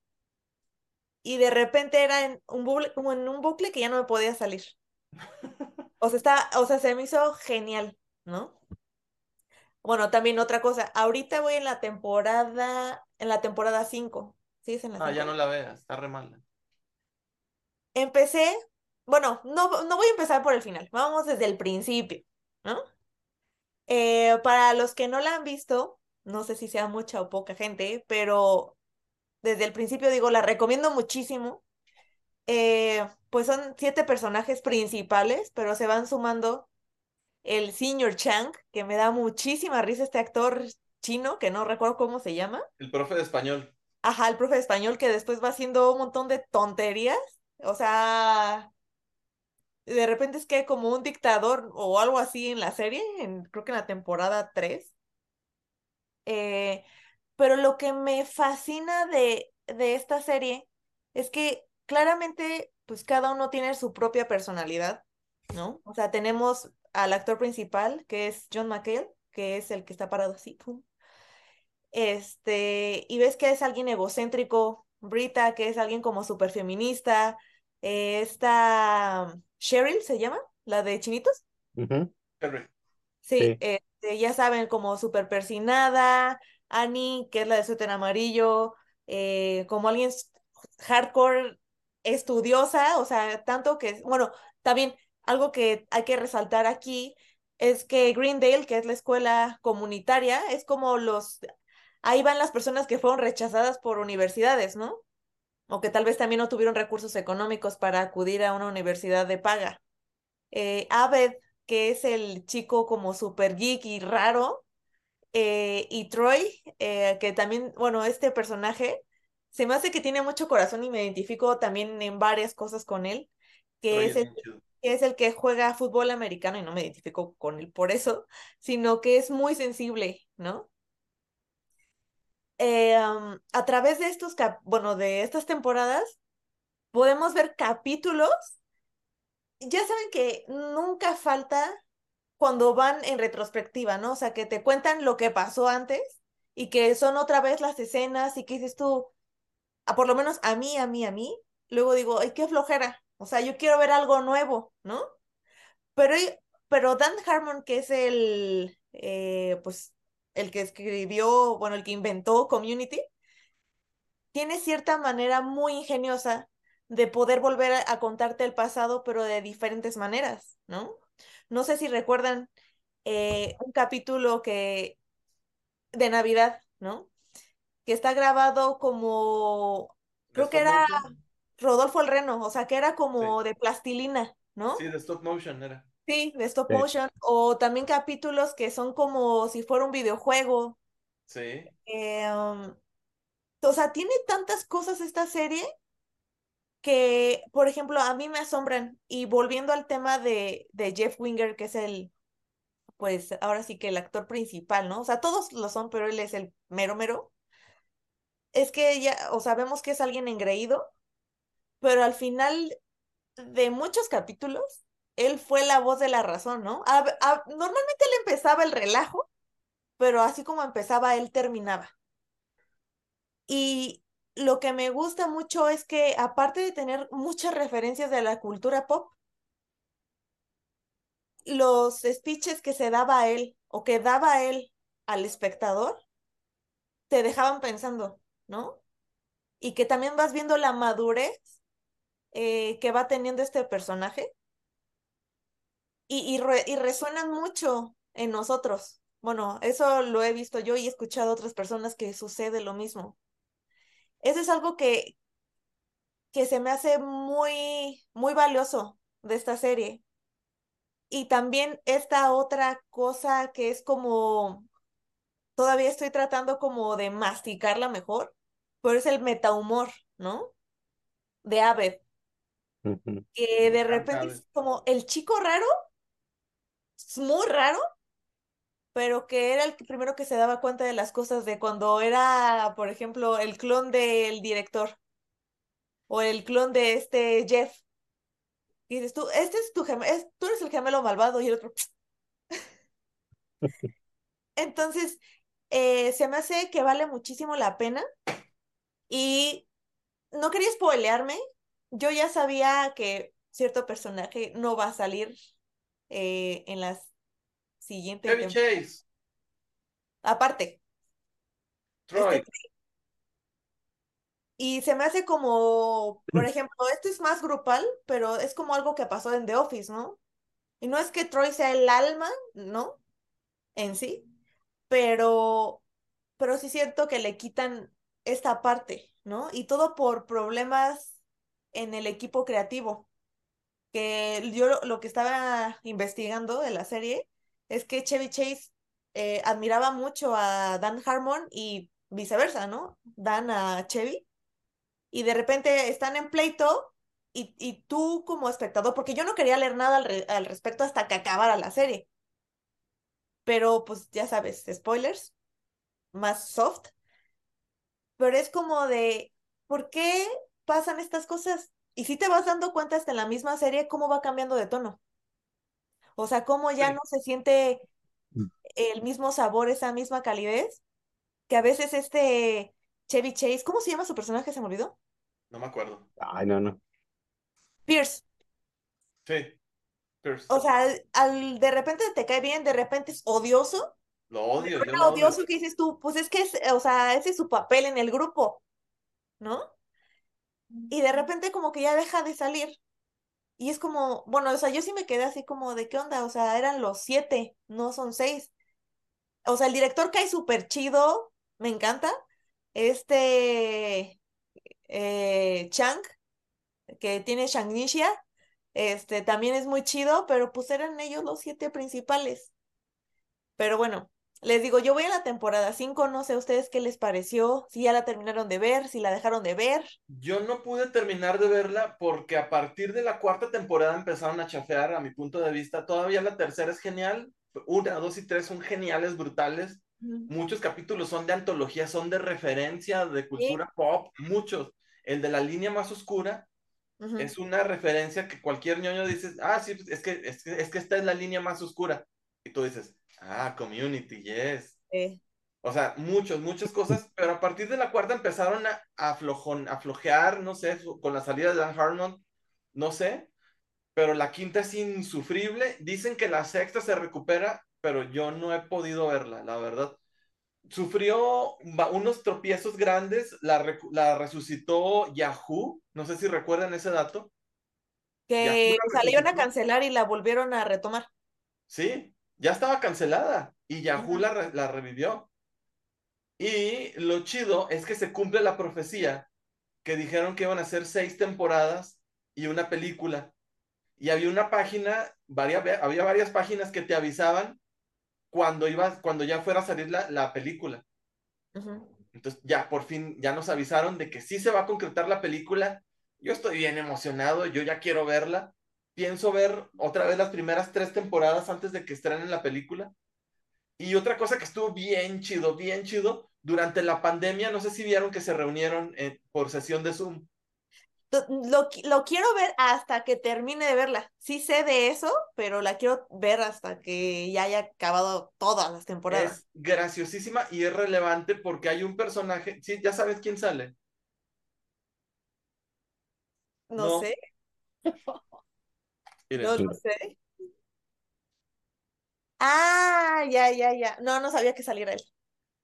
y de repente era en un bucle, como en un bucle que ya no me podía salir. O sea, está, o sea, se me hizo genial, ¿no? Bueno, también otra cosa, ahorita voy en la temporada, en la temporada 5. Sí, es en la Ah, ya no la veas, está re mala. Empecé, bueno, no, no voy a empezar por el final, vamos desde el principio, ¿no? Eh, para los que no la han visto, no sé si sea mucha o poca gente, pero desde el principio digo, la recomiendo muchísimo. Eh, pues son siete personajes principales, pero se van sumando el señor Chang, que me da muchísima risa este actor chino, que no recuerdo cómo se llama. El profe de español. Ajá, el profe de español que después va haciendo un montón de tonterías. O sea, de repente es que como un dictador o algo así en la serie, en, creo que en la temporada 3. Eh, pero lo que me fascina de, de esta serie es que claramente, pues cada uno tiene su propia personalidad, ¿no? O sea, tenemos al actor principal, que es John McHale, que es el que está parado así, pum. Este, y ves que es alguien egocéntrico, Brita, que es alguien como súper feminista, eh, esta Cheryl se llama, la de Chinitos. Henry. Sí, Sí. este, ya saben, como súper persinada, Annie, que es la de suéter amarillo, eh, como alguien hardcore estudiosa, o sea, tanto que, bueno, también algo que hay que resaltar aquí es que Greendale, que es la escuela comunitaria, es como los, ahí van las personas que fueron rechazadas por universidades, ¿no? O que tal vez también no tuvieron recursos económicos para acudir a una universidad de paga eh, Abed, que es el chico como super geek y raro, eh, y Troy, eh, que también, bueno, este personaje se me hace que tiene mucho corazón y me identifico también en varias cosas con él, que Troy es el, que es el que juega fútbol americano y no me identifico con él por eso, sino que es muy sensible, ¿no? Eh, a través de estos, bueno, de estas temporadas, podemos ver capítulos ya saben que nunca falta cuando van en retrospectiva, ¿no? O sea, que te cuentan lo que pasó antes y que son otra vez las escenas y que dices tú, a por lo menos a mí, a mí, a mí, luego digo, ay, qué flojera. O sea, yo quiero ver algo nuevo, ¿no? Pero, pero Dan Harmon, que es el, eh, pues, el que escribió, bueno, el que inventó Community, tiene cierta manera muy ingeniosa de poder volver a, contarte el pasado, pero de diferentes maneras, ¿no? No sé si recuerdan eh, un capítulo que de Navidad, ¿no? Que está grabado como, ¿De creo que era motion? Rodolfo el Reno, o sea, que era Sí. como de plastilina, ¿no? Sí, de stop motion era. Sí, de stop Sí. motion, o también capítulos que son como si fuera un videojuego. Sí. Eh, um, o sea, tiene tantas cosas esta serie que, por ejemplo, a mí me asombran. Y volviendo al tema de, de Jeff Winger, que es el, pues ahora sí que el actor principal, ¿no? O sea, todos lo son, pero él es el mero mero. Es que ya, o sea, vemos que es alguien engreído, pero al final de muchos capítulos, él fue la voz de la razón, ¿no? Normalmente él empezaba el relajo, pero así como empezaba, él terminaba. Y lo que me gusta mucho es que aparte de tener muchas referencias de la cultura pop, los speeches que se daba a él o que daba a él al espectador, te dejaban pensando, ¿no? Y que también vas viendo la madurez eh, que va teniendo este personaje y, y, re- y resuenan mucho en nosotros. Bueno, eso lo he visto yo y he escuchado a otras personas que sucede lo mismo. Eso es algo que, que se me hace muy, muy valioso de esta serie. Y también esta otra cosa que es como todavía estoy tratando como de masticarla mejor, pero es el metahumor, ¿no? De Ujú. que de repente es como el chico raro, muy raro, pero que era el primero que se daba cuenta de las cosas de cuando era, por ejemplo, el clon del director o el clon de este Jeff. Y dices tú, este es tu gemelo, tú eres el gemelo malvado y el otro. Entonces, eh, se me hace que vale muchísimo la pena y no quería spoilearme. Yo ya sabía que cierto personaje no va a salir eh, en las siguientes Chevy. Chase, Aparte, Troy. este, y se me hace como, por ejemplo, esto es más grupal, pero es como algo que pasó en The Office, ¿no? Y no es que Troy sea el alma, ¿no? En sí, pero, pero sí siento que le quitan esta parte, ¿no? Y todo por problemas en el equipo creativo. Que yo lo, que estaba investigando de la serie es que Chevy Chase eh, admiraba mucho a Dan Harmon y viceversa, ¿no? Dan a Chevy. Y de repente están en pleito y, y tú como espectador, porque yo no quería leer nada al, re- al respecto hasta que acabara la serie. Pero pues ya sabes, spoilers, más soft. Pero es como de, ¿por qué pasan estas cosas? Y si te vas dando cuenta hasta en la misma serie cómo va cambiando de tono. O sea, cómo ya Sí. no se siente el mismo sabor, esa misma calidez, que a veces este Chevy Chase, ¿cómo se llama su personaje? Se me olvidó. No me acuerdo. Ay, no, no. Pierce. Sí, Pierce. O sea, al, al- de repente te cae bien, de repente es odioso. Lo odio, yo Pero lo odio. odioso que dices tú, pues es que es, o sea, ese es su papel en el grupo, ¿no? Y de repente como que ya deja de salir. Y es como, bueno, o sea, yo sí me quedé así como de qué onda, o sea, eran los siete, no son seis. O sea, el director cae súper chido, me encanta. Este eh, Chang, que tiene Shangnisha, este también es muy chido, pero pues eran ellos los siete principales. Pero bueno, les digo, yo voy a la temporada 5, no sé a ustedes qué les pareció, si ya la terminaron de ver, si la dejaron de ver. Yo no pude terminar de verla porque a partir de la cuarta temporada empezaron a chafear, a mi punto de vista. Todavía la tercera es genial. Una, dos y tres son geniales, brutales. Muchos capítulos son de antología, son de referencia, de cultura pop, muchos. El de la línea más oscura es una referencia que cualquier ñoño dice, ah, sí, es que, es que, es que esta es la línea más oscura. Y tú dices, ah, community, yes. Eh, O sea, muchos, muchas cosas, pero a partir de la cuarta empezaron a, a, aflojon- a flojear, no sé, con la salida de Dan Harmon, no sé, pero la quinta es insufrible. Dicen que la sexta se recupera, pero yo no he podido verla, la verdad. Sufrió unos tropiezos grandes, la, resucitó Yahoo, no sé si recuerdan ese dato. que, Yahoo la o sea, la iban a cancelar y la volvieron a retomar. Sí, ya estaba cancelada y Yahoo la, re- la revivió. Y lo chido es que se cumple la profecía que dijeron que iban a hacer seis temporadas y una película. Y había una página, varias, había varias páginas que te avisaban cuando ibas, cuando ya fuera a salir la, la película. Entonces ya por fin ya nos avisaron de que sí se va a concretar la película. Yo estoy bien emocionado, yo ya quiero verla. Pienso ver otra vez las primeras tres temporadas antes de que estrenen la película. Y otra cosa que estuvo bien chido, bien chido, durante la pandemia, no sé si vieron que se reunieron eh, por sesión de Zoom. Lo, lo quiero ver hasta que termine de verla. Sí sé de eso, pero la quiero ver hasta que ya haya acabado todas las temporadas. Es graciosísima y es relevante porque hay un personaje, sí, ya sabes quién sale. No, no. sé, no lo sé. Ah, ya, ya, ya. No, no sabía que saliera él.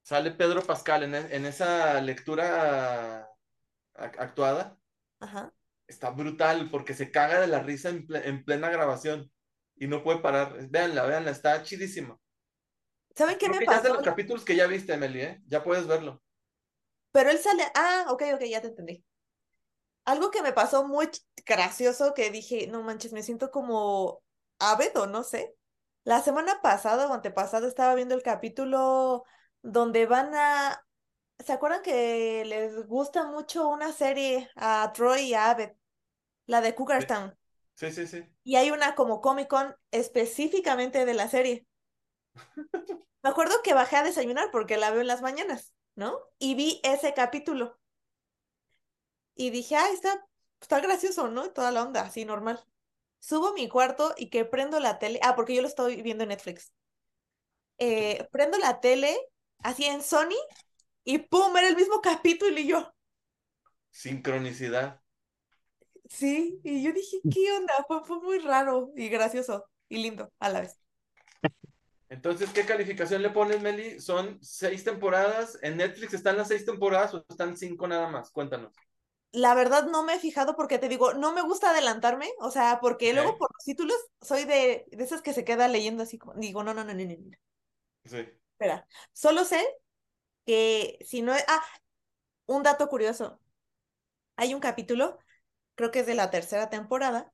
sale Pedro Pascal en, e- en esa lectura ac- actuada. Ajá. Está brutal porque se caga de la risa en, ple- en plena grabación y no puede parar. Véanla, véanla, está chidísima. ¿Saben qué Creo me que ya es de los capítulos que ya viste, Emily, ¿eh? Ya puedes verlo. Pero él sale. Ah, ok, ok, ya te entendí. Algo que me pasó muy gracioso que dije, no manches, me siento como Abed o no sé. La semana pasada o antepasada estaba viendo el capítulo donde van a... ¿Se acuerdan que les gusta mucho una serie a Troy y a Abed? La de Cougar Town. Sí, sí, sí. Y hay una como Comic Con específicamente de la serie. Me acuerdo que bajé a desayunar porque la veo en las mañanas, ¿no? Y vi ese capítulo. Y dije, ah, está, está gracioso, ¿no? Toda la onda, así normal. Subo a mi cuarto y que prendo la tele. Ah, porque yo lo estoy viendo en Netflix. Eh, prendo la tele, así en Sony, y ¡pum! Era el mismo capítulo y yo. Sincronicidad. Sí, y yo dije, ¿qué onda? Fue, fue muy raro y gracioso y lindo a la vez. Entonces, ¿qué calificación le pones, Meli? ¿Son seis temporadas? ¿En Netflix están las seis temporadas o están cinco nada más? Cuéntanos. La verdad no me he fijado porque te digo, no me gusta adelantarme, o sea, porque luego por los títulos soy de, de esas que se queda leyendo así como, digo, no, no, no, no, no, no. Sí. Espera, solo sé que si no es... Ah, un dato curioso. Hay un capítulo, creo que es de la tercera temporada,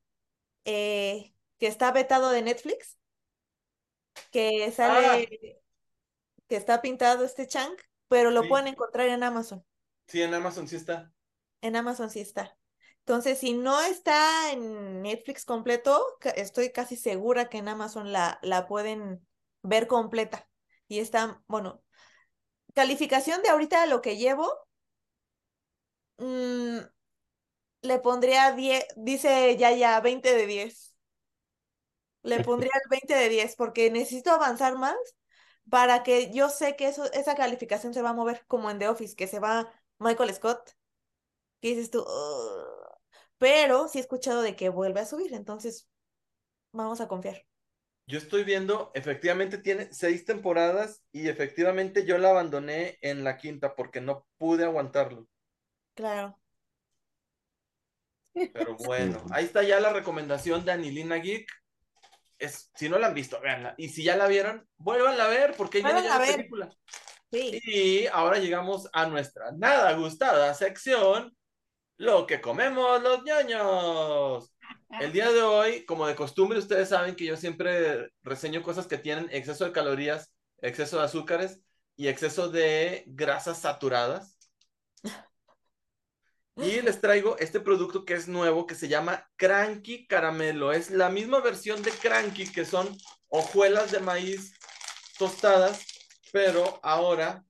eh, que está vetado de Netflix, que sale, que está pintado este Chang, pero lo Sí. pueden encontrar en Amazon. Sí, en Amazon sí está. En Amazon sí está. Entonces, si no está en Netflix completo, estoy casi segura que en Amazon la, la pueden ver completa. Y está, bueno, calificación de ahorita lo que llevo, mm, le pondría 10, dice ya ya, 20 de 10. Le pondría el 20 de 10 porque necesito avanzar más para que yo sé que eso, esa calificación se va a mover como en The Office, que se va Michael Scott, que dices tú, "Ugh". pero sí he escuchado de que vuelve a subir, entonces vamos a confiar. Yo estoy viendo, efectivamente tiene seis temporadas y efectivamente yo la abandoné en la quinta porque no pude aguantarlo. Claro. Pero bueno, ahí está ya la recomendación de Anilina Geek. Es, si no la han visto, véanla. Y si ya la vieron, vuélvanla a ver porque ahí viene ya la película. Sí. Y ahora llegamos a nuestra nada gustada sección, lo que comemos los ñoños. El día de hoy, como de costumbre, ustedes saben que yo siempre reseño cosas que tienen exceso de calorías, exceso de azúcares y exceso de grasas saturadas. Y les traigo este producto que es nuevo, que se llama Cranky Caramelo. Es la misma versión de Cranky, que son hojuelas de maíz tostadas, pero ahora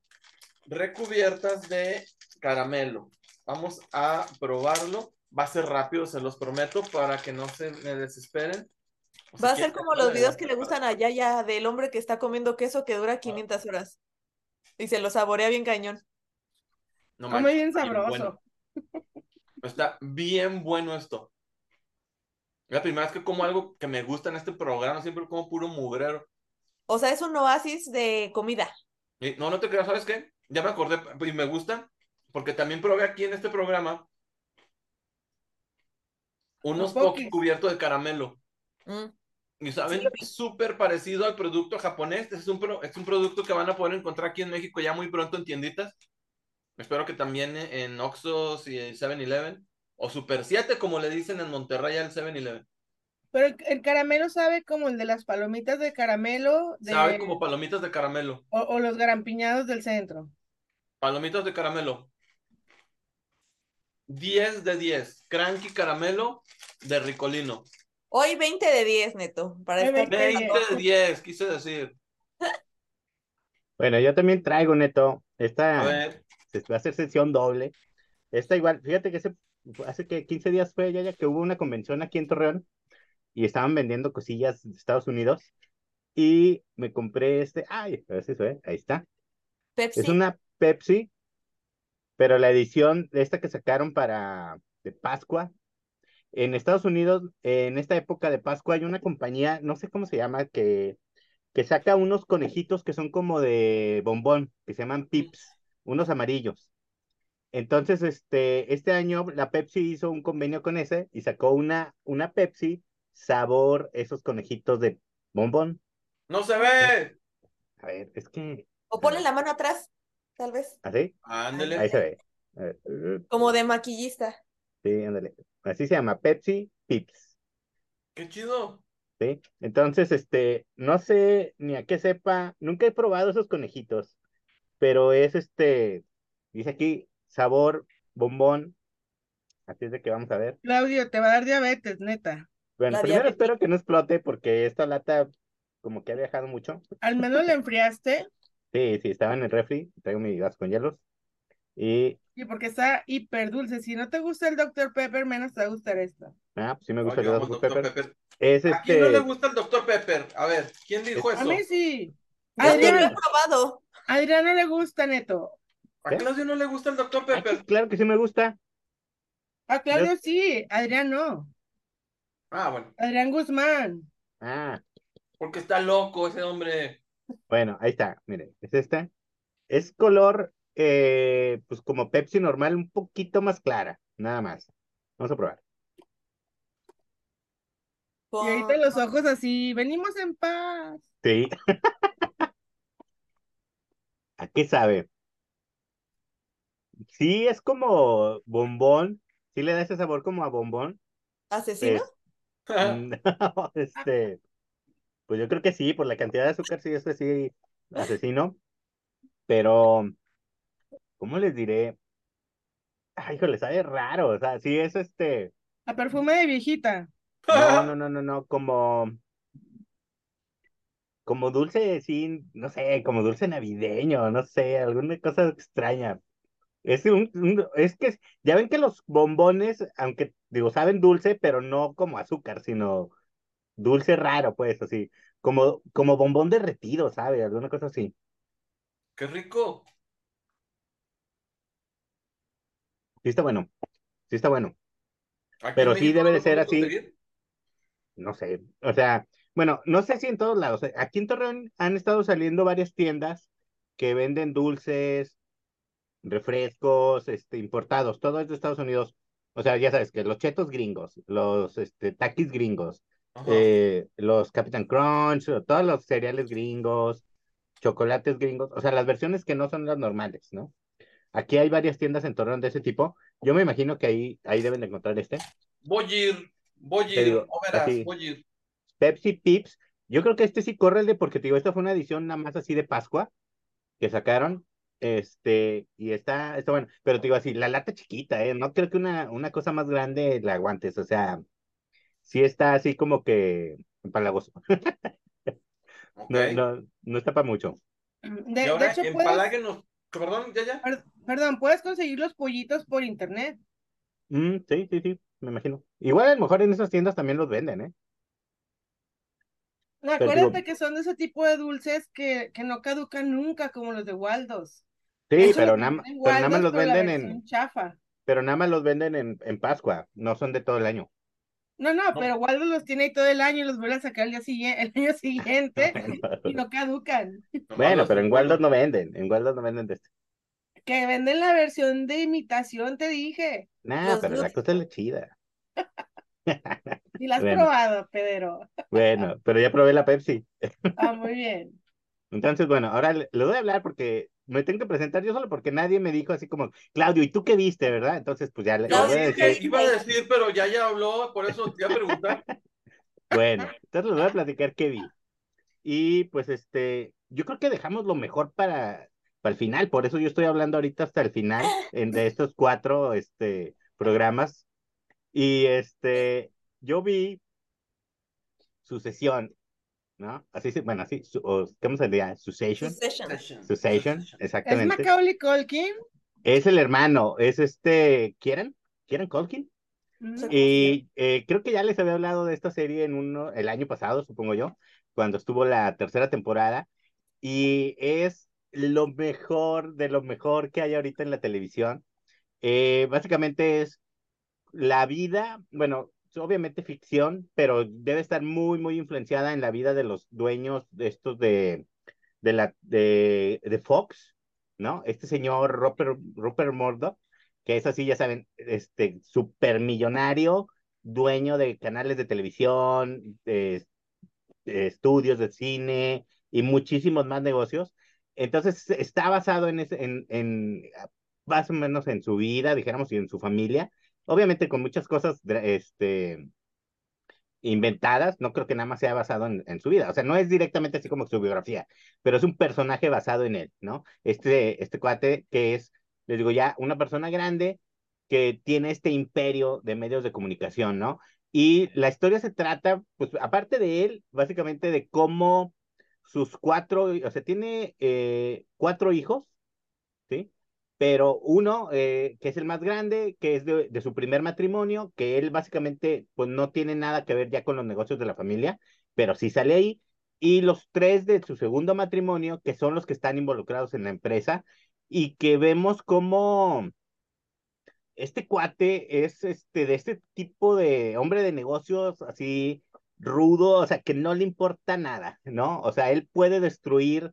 recubiertas de caramelo. Vamos a probarlo. Va a ser rápido, se los prometo, para que no se me desesperen. O si Va a ser como los videos que le gustan a Yaya del hombre que está comiendo queso que dura 500 horas y se lo saborea bien cañón. No Come manches, bien sabroso. bueno. Está bien bueno esto. Es la primera vez que como algo que me gusta en este programa, siempre como puro mugrero. O sea, es un oasis de comida. Y no, no te creas, ¿sabes qué? Ya me acordé y me gusta, porque también probé aquí en este programa unos Pokis. cubiertos de caramelo. Mm. Y saben, súper parecido al producto japonés. Es un, pro- es un producto que van a poder encontrar aquí en México ya muy pronto en tienditas. Espero que también en Oxxos y 7-Eleven. O Super 7, como le dicen en Monterrey al 7-Eleven. Pero el, el caramelo sabe como el de las palomitas de caramelo de, Sabe como palomitas de caramelo. o, o los garampiñados del centro. Palomitas de caramelo. 10 de 10. Cranky caramelo de Ricolino. Hoy 20 de 10, neto, para estar 20 de 20 de 10, quise decir. Bueno, yo también traigo, Neto. A Esta ver, se va a hacer sesión doble. Esta igual, fíjate que hace, hace que 15 días fue ya, ya que hubo una convención aquí en Torreón y estaban vendiendo cosillas de Estados Unidos y me compré este, ay, a ver si se ve, ahí está. Pepsi. Es una Pepsi, pero la edición de esta que sacaron para de Pascua. En Estados Unidos, en esta época de Pascua, hay una compañía, no sé cómo se llama, que, que saca unos conejitos que son como de bombón, que se llaman Pips, unos amarillos. Entonces, este, este año la Pepsi hizo un convenio con ese y sacó una, una Pepsi sabor esos conejitos de bombón. no se ve. A ver, es que, O ponle la mano atrás, tal vez, ¿así? Ándele. Ahí se ve. Como de maquillista. Sí, ándale. Así se llama, Pepsi Pips. Qué chido. ¿Sí? Entonces, este, no sé ni a qué sepa, nunca he probado esos conejitos, pero es este, dice aquí, sabor bombón. Así es de que vamos a ver. Claudio, te va a dar diabetes, neta. Bueno, La primero diabetes. espero que no explote porque esta lata como que ha viajado mucho. Al menos la enfriaste. Sí, sí, estaba en el refri, traigo mi gas con hielos. Y, Y porque está hiper dulce. Si no te gusta el Dr. Pepper, menos te va a gustar esta. ah, pues sí me gusta Oye, el Dr. Pepper. Pepper. Es ¿A quién no le gusta el Dr. Pepper? A ver, ¿quién dijo A eso? mí sí. Ni lo he Adrián, probado. a Adrián no le gusta, Neto. ¿A ¿Qué? Claudio no le gusta el Dr. ah, Pepper? sí, claro que sí me gusta. A Claudio sí, Adrián no. Ah, bueno, Adrián Guzmán. Ah, porque está loco ese hombre. Bueno, ahí está, mire, es esta. Es color, eh, pues como Pepsi normal, un poquito más clara, nada más. Vamos a probar. Y ahorita los ojos así, venimos en paz. Sí. ¿A qué sabe? Sí, es como bombón. Sí le da ese sabor como a bombón. ¿Asesino? No, este, pues yo creo que sí, por la cantidad de azúcar, sí, es sí, asesino. Pero, ¿cómo les diré? Ay, híjole, sabe raro, o sea, sí es este, A perfume de viejita. no, no, no, no, no, como, como dulce, sí, no sé, como dulce navideño, no sé, alguna cosa extraña. Es un, un- es que, ya ven que los bombones, aunque, digo, saben dulce, pero no como azúcar, sino dulce raro, pues, así, como, como bombón derretido, ¿sabe? Alguna cosa así. Qué rico. Sí está bueno, sí está bueno, Pero sí debe de ser así. no sé, o sea, bueno, no sé si en todos lados, aquí en Torreón han estado saliendo varias tiendas que venden dulces, refrescos, este, importados, todo es de Estados Unidos, o sea, ya sabes que los chetos gringos, los, este, taquis gringos. Eh, los Captain Crunch, todos los cereales gringos, chocolates gringos, o sea, las versiones que no son las normales, ¿no? Aquí hay varias tiendas en Torreón de ese tipo. Yo me imagino que ahí, ahí deben de encontrar este. Voy a ir, voy a Te ir, digo, o verás, así. voy a ir. Pepsi Pips. Yo creo que este sí corre el de porque te digo, esta fue una edición nada más así de Pascua que sacaron. Este, y está, está bueno. Pero te digo así, la lata chiquita, ¿eh? No creo que una, una cosa más grande la aguantes. O sea, sí está así como que empalagoso. Ok. No, no, no está para mucho. De, y de ahora hecho, puedes, empaláguenos. Perdón, ya, ya. per- perdón, puedes conseguir los pollitos por internet. Mm, sí, sí, sí, me imagino. Igual a lo mejor en esas tiendas también los venden, ¿eh? No, acuérdate digo- que son de ese tipo de dulces que, que no caducan nunca, como los de Waldos. Sí, Eso pero nada, más los pero venden en, chafa. pero nada más los venden en, en Pascua, no son de todo el año. No, no, No. pero Waldos los tiene ahí todo el año y los vuelve a sacar el día siguiente, el año siguiente y no caducan. Bueno, los pero en. Waldos no venden, en Waldos no venden de este. Que venden la versión de imitación, te dije. Nah, Los pero la Nuts. cosa es la chida. Y la has Bueno. probado, Pedro. Bueno, pero ya probé la Pepsi. Ah, muy bien. Entonces, bueno, ahora le, le voy a hablar porque me tengo que presentar yo solo porque nadie me dijo así como, Claudio, ¿y tú qué viste, verdad? Entonces, pues ya le, voy a decir, iba a decir, pero ya ya habló, por eso te iba a preguntar. bueno, entonces les voy a platicar qué vi. Y pues este, yo creo que dejamos lo mejor para, para el final, por eso yo estoy hablando ahorita hasta el final en, de estos cuatro este, programas. Y este, yo vi Sucesión, ¿no? Así se, bueno, así, su, o, ¿cómo se diría? Succession. Succession. Succession, ¿Es exactamente. Macaulay Culkin? Es el hermano, es este, ¿Kieran? ¿Kieran Culkin? Mm. Y eh, creo que ya les había hablado de esta serie en uno, el año pasado, supongo yo, cuando estuvo la tercera temporada. Y es lo mejor de lo mejor que hay ahorita en la televisión. Eh, básicamente es la vida, bueno, obviamente ficción, pero debe estar muy, muy influenciada en la vida de los dueños de estos de, de, la, de, de Fox, ¿no? Este señor Rupert, Rupert Murdoch, que es así, ya saben, este supermillonario, dueño de canales de televisión, de estudios de cine y muchísimos más negocios. Entonces está basado en, ese, en, en más o menos en su vida, dijéramos, y en su familia, obviamente con muchas cosas este, inventadas, no creo que nada más sea basado en, su vida, o sea, no es directamente así como su biografía, pero es un personaje basado en él, ¿no? Este, este cuate que es, les digo ya, una persona grande que tiene este imperio de medios de comunicación, ¿no? Y la historia se trata, pues aparte de él, básicamente de cómo sus cuatro, o sea, tiene eh, cuatro hijos, ¿sí? Pero uno, eh, que es el más grande, que es de, su primer matrimonio, que él básicamente, pues no tiene nada que ver ya con los negocios de la familia, pero sí sale ahí. Y los tres de su segundo matrimonio, que son los que están involucrados en la empresa, y que vemos como este cuate es este de este tipo de hombre de negocios así rudo, o sea, que no le importa nada, ¿no? O sea, él puede destruir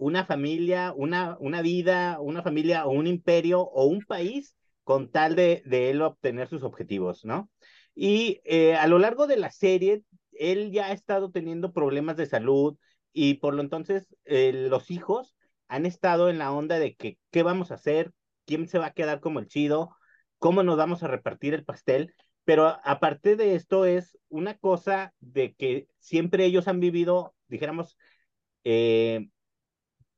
una familia, una, una vida, una familia o un imperio o un país con tal de, de él obtener sus objetivos, ¿no? Y eh, a lo largo de la serie, él ya ha estado teniendo problemas de salud y por lo entonces eh, los hijos han estado en la onda de que, ¿qué vamos a hacer? ¿Quién se va a quedar como el chido? ¿Cómo nos vamos a repartir el pastel? Pero aparte de esto es una cosa de que siempre ellos han vivido, dijéramos, eh,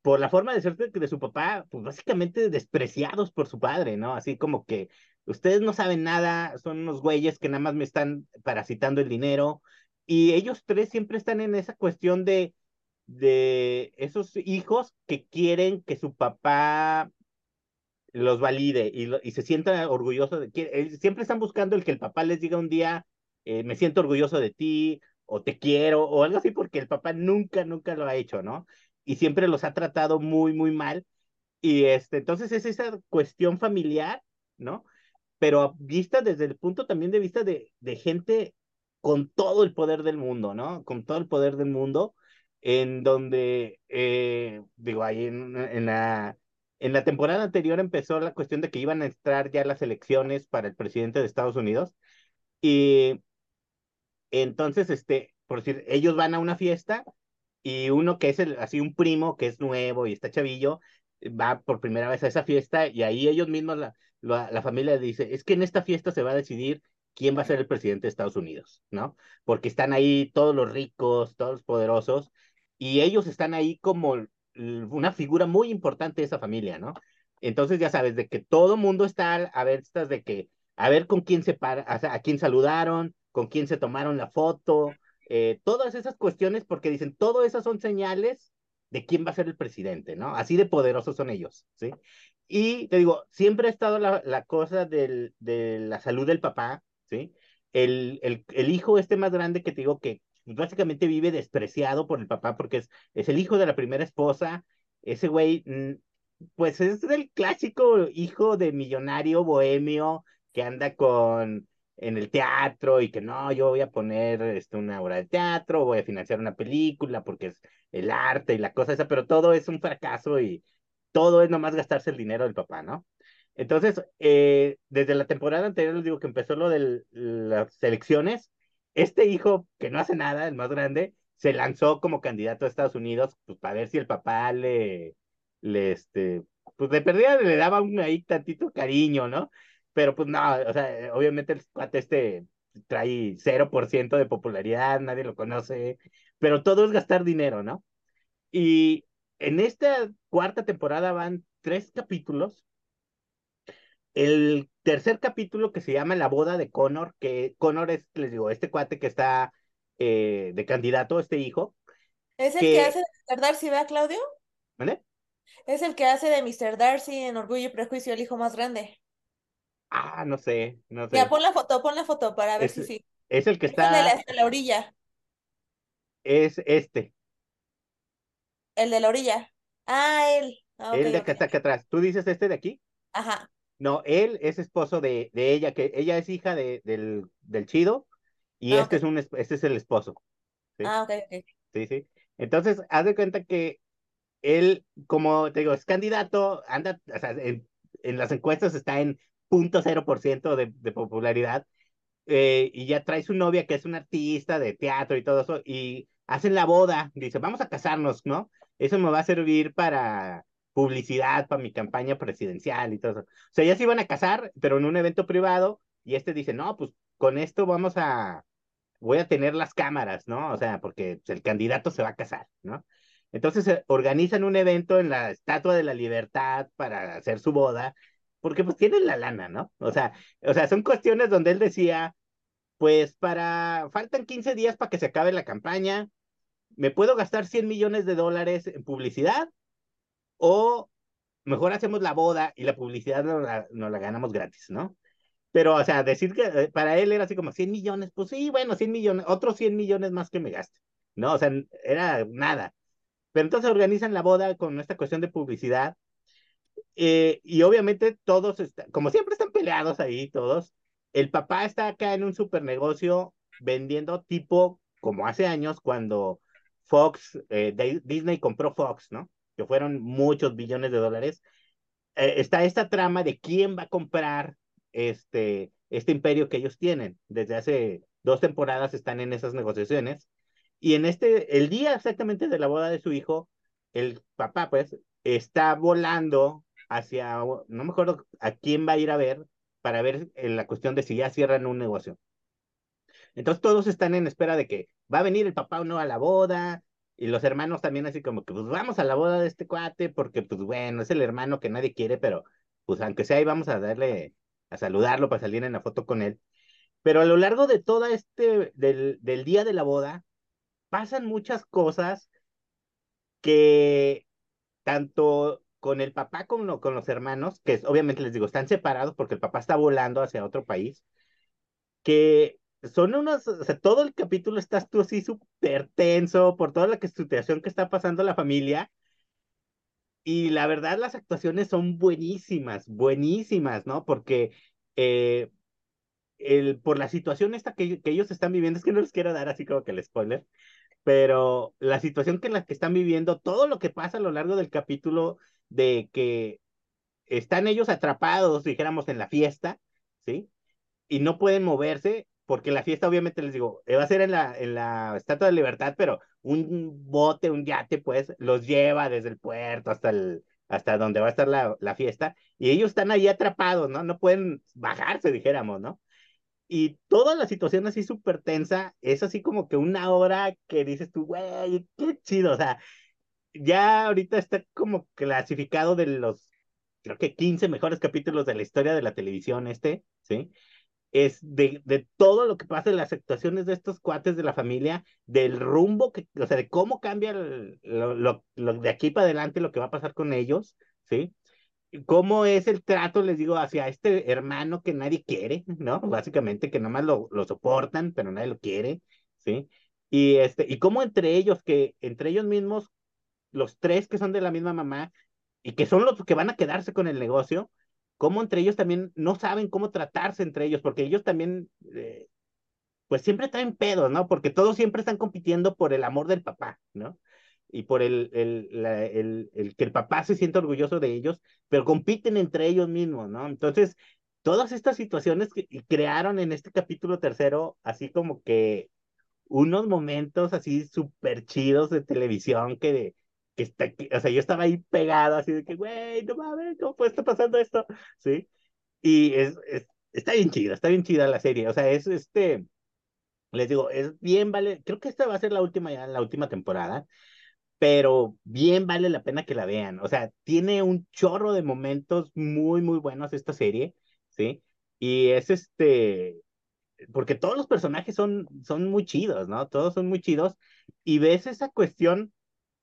por la forma de ser de, de, su papá, pues básicamente despreciados por su padre, ¿no? Así como que ustedes no saben nada, son unos güeyes que nada más me están parasitando el dinero. Y ellos tres siempre están en esa cuestión de, de esos hijos que quieren que su papá los valide y, se sientan orgullosos de que siempre están buscando el que el papá les diga un día eh, me siento orgulloso de ti o te quiero o algo así porque el papá nunca nunca lo ha hecho no y siempre los ha tratado muy muy mal y este entonces es esa cuestión familiar no pero vista desde el punto también de vista de, de gente con todo el poder del mundo no con todo el poder del mundo en donde eh, digo ahí en, en la en la temporada anterior empezó la cuestión de que iban a entrar ya las elecciones para el presidente de Estados Unidos. Y entonces, este, por decir, ellos van a una fiesta y uno que es el, así un primo que es nuevo y está chavillo, va por primera vez a esa fiesta y ahí ellos mismos, la, la, familia dice, es que en esta fiesta se va a decidir quién va a ser el presidente de Estados Unidos, ¿no? Porque están ahí todos los ricos, todos los poderosos, y ellos están ahí como una figura muy importante de esa familia, ¿no? Entonces ya sabes, de que todo mundo está a ver estas de que, a ver con quién se para, sea, a quién saludaron, con quién se tomaron la foto, eh, todas esas cuestiones, porque dicen, todo esas son señales de quién va a ser el presidente, ¿no? Así de poderosos son ellos, ¿sí? Y te digo, siempre ha estado la, la cosa del, de la salud del papá, ¿sí? El, el, el hijo este más grande que te digo que básicamente vive despreciado por el papá porque es, es el hijo de la primera esposa. Ese güey, pues es el clásico hijo de millonario bohemio que anda con en el teatro y que no, yo voy a poner este, una obra de teatro, voy a financiar una película porque es el arte y la cosa esa, pero todo es un fracaso y todo es nomás gastarse el dinero del papá, ¿no? Entonces, eh, desde la temporada anterior les digo que empezó lo de las elecciones este hijo, que no hace nada, el más grande, se lanzó como candidato a Estados Unidos, pues para ver si el papá le, le este, pues de perdida le daba un ahí tantito cariño, ¿no? Pero pues no, o sea, obviamente el cuate este trae 0% de popularidad, nadie lo conoce, pero todo es gastar dinero, ¿no? Y en esta cuarta temporada van tres capítulos el tercer capítulo que se llama La boda de Connor, que Connor es, les digo, este cuate que está eh, de candidato, este hijo. ¿Es el que, que hace de Mr. Darcy, ¿verdad, Claudio? ¿Vale? Es el que hace de Mr. Darcy en Orgullo y Prejuicio, el hijo más grande. Ah, no sé, no sé. Ya, pon la foto, pon la foto para ver es, si sí. Es el que Es está. el de la, de la orilla. Es este. El de la orilla. Ah, él. Ah, el de ok. que está acá atrás. ¿Tú dices este de aquí? Ajá. No, él es esposo de, de ella, que ella es hija de, del, del chido, y Ah, este es un es- este es el esposo. ¿sí? Ah, ok, ok. Sí, sí. Entonces, haz de cuenta que él, como te digo, es candidato, anda, o sea, en, en las encuestas está en 0.0% de, de popularidad, eh, y ya trae su novia, que es una artista de teatro y todo eso, y hacen la boda, dice, vamos a casarnos, ¿no? Eso me va a servir para publicidad, para mi campaña presidencial y todo eso. O sea, ya se iban a casar, pero en un evento privado, y este dice, no, pues con esto vamos a, voy a tener las cámaras, ¿no? O sea, porque el candidato se va a casar, ¿no? Entonces eh, organizan un evento en la Estatua de la Libertad para hacer su boda, porque pues tienen la lana, ¿no? O sea, o sea, son cuestiones donde él decía, pues para, faltan 15 días para que se acabe la campaña, me puedo gastar 100 millones de dólares en publicidad o mejor hacemos la boda y la publicidad nos la, ganamos gratis, ¿no? Pero, o sea, decir que eh, para él era así como 100 millones, pues sí, bueno, 100 millones, otros 100 millones más que me gaste, ¿no? O sea, era nada. Pero entonces organizan la boda con esta cuestión de publicidad. Eh, y obviamente todos, como siempre están peleados ahí todos. El papá está acá en un super negocio vendiendo tipo como hace años cuando Fox, eh, Disney compró Fox, ¿no? Que fueron muchos billones de dólares. Eh, está esta trama de quién va a comprar este, este imperio que ellos tienen. Desde hace dos temporadas están en esas negociaciones y en este, el día exactamente de la boda de su hijo, el papá, pues, está volando hacia, no me acuerdo a quién va a ir a ver, para ver la cuestión de si ya cierran un negocio. Entonces todos están en espera de que va a venir el papá o no a la boda, y los hermanos también así como que, pues vamos a la boda de este cuate, porque pues bueno, es el hermano que nadie quiere, pero pues aunque sea ahí vamos a darle, a saludarlo para salir en la foto con él. Pero a lo largo de todo este, del, del día de la boda, pasan muchas cosas que tanto con el papá como con los hermanos, que obviamente les digo, están separados porque el papá está volando hacia otro país, que son unos, o sea, todo el capítulo estás tú así súper tenso por toda la situación que está pasando la familia. Y la verdad, las actuaciones son buenísimas, buenísimas, ¿no? Porque eh, el, por la situación esta que, que, ellos están viviendo, es que no les quiero dar así como que el spoiler, pero la situación que en la que están viviendo, todo lo que pasa a lo largo del capítulo de que están ellos atrapados, dijéramos, en la fiesta, ¿sí? Y no pueden moverse, porque la fiesta, obviamente, les digo, va a ser en la, en la Estatua de Libertad, pero un bote, un yate, pues, los lleva desde el puerto hasta el, hasta donde va a estar la, la fiesta, y ellos están ahí atrapados, ¿no? No pueden bajarse, dijéramos, ¿no? Y toda la situación así súper tensa, es así como que una hora que dices tú, güey, qué chido. O sea, ya ahorita está como clasificado de los, creo que 15 mejores capítulos de la historia de la televisión este, ¿sí? Es de, de todo lo que pasa en las actuaciones de estos cuates de la familia, del rumbo, que, o sea, de cómo cambia lo, lo, lo de aquí para adelante lo que va a pasar con ellos, ¿sí? Cómo es el trato, les digo, hacia este hermano que nadie quiere, ¿no? Básicamente que nomás lo, lo soportan, pero nadie lo quiere, ¿sí? Y, este, y cómo entre ellos, que entre ellos mismos, los tres que son de la misma mamá y que son los que van a quedarse con el negocio, cómo entre ellos también no saben cómo tratarse entre ellos, porque ellos también, eh, pues siempre traen pedos, ¿no? Porque todos siempre están compitiendo por el amor del papá, ¿no? Y por el, el, el, el, que el papá se siente orgulloso de ellos, pero compiten entre ellos mismos, ¿no? Entonces, todas estas situaciones que crearon en este capítulo tercero, así como que unos momentos así súper chidos de televisión que, de, que está, o sea, yo estaba ahí pegado así de que, güey, no mames, ¿cómo puede estar pasando esto? ¿Sí? Y es, es, está bien chida, está bien chida la serie, o sea, es este, les digo, es bien, vale, creo que esta va a ser la última ya, la última temporada, pero bien vale la pena que la vean. O sea, tiene un chorro de momentos muy, muy buenos esta serie, ¿sí? Y es este, porque todos los personajes son, son muy chidos, ¿no? Todos son muy chidos. Y ves esa cuestión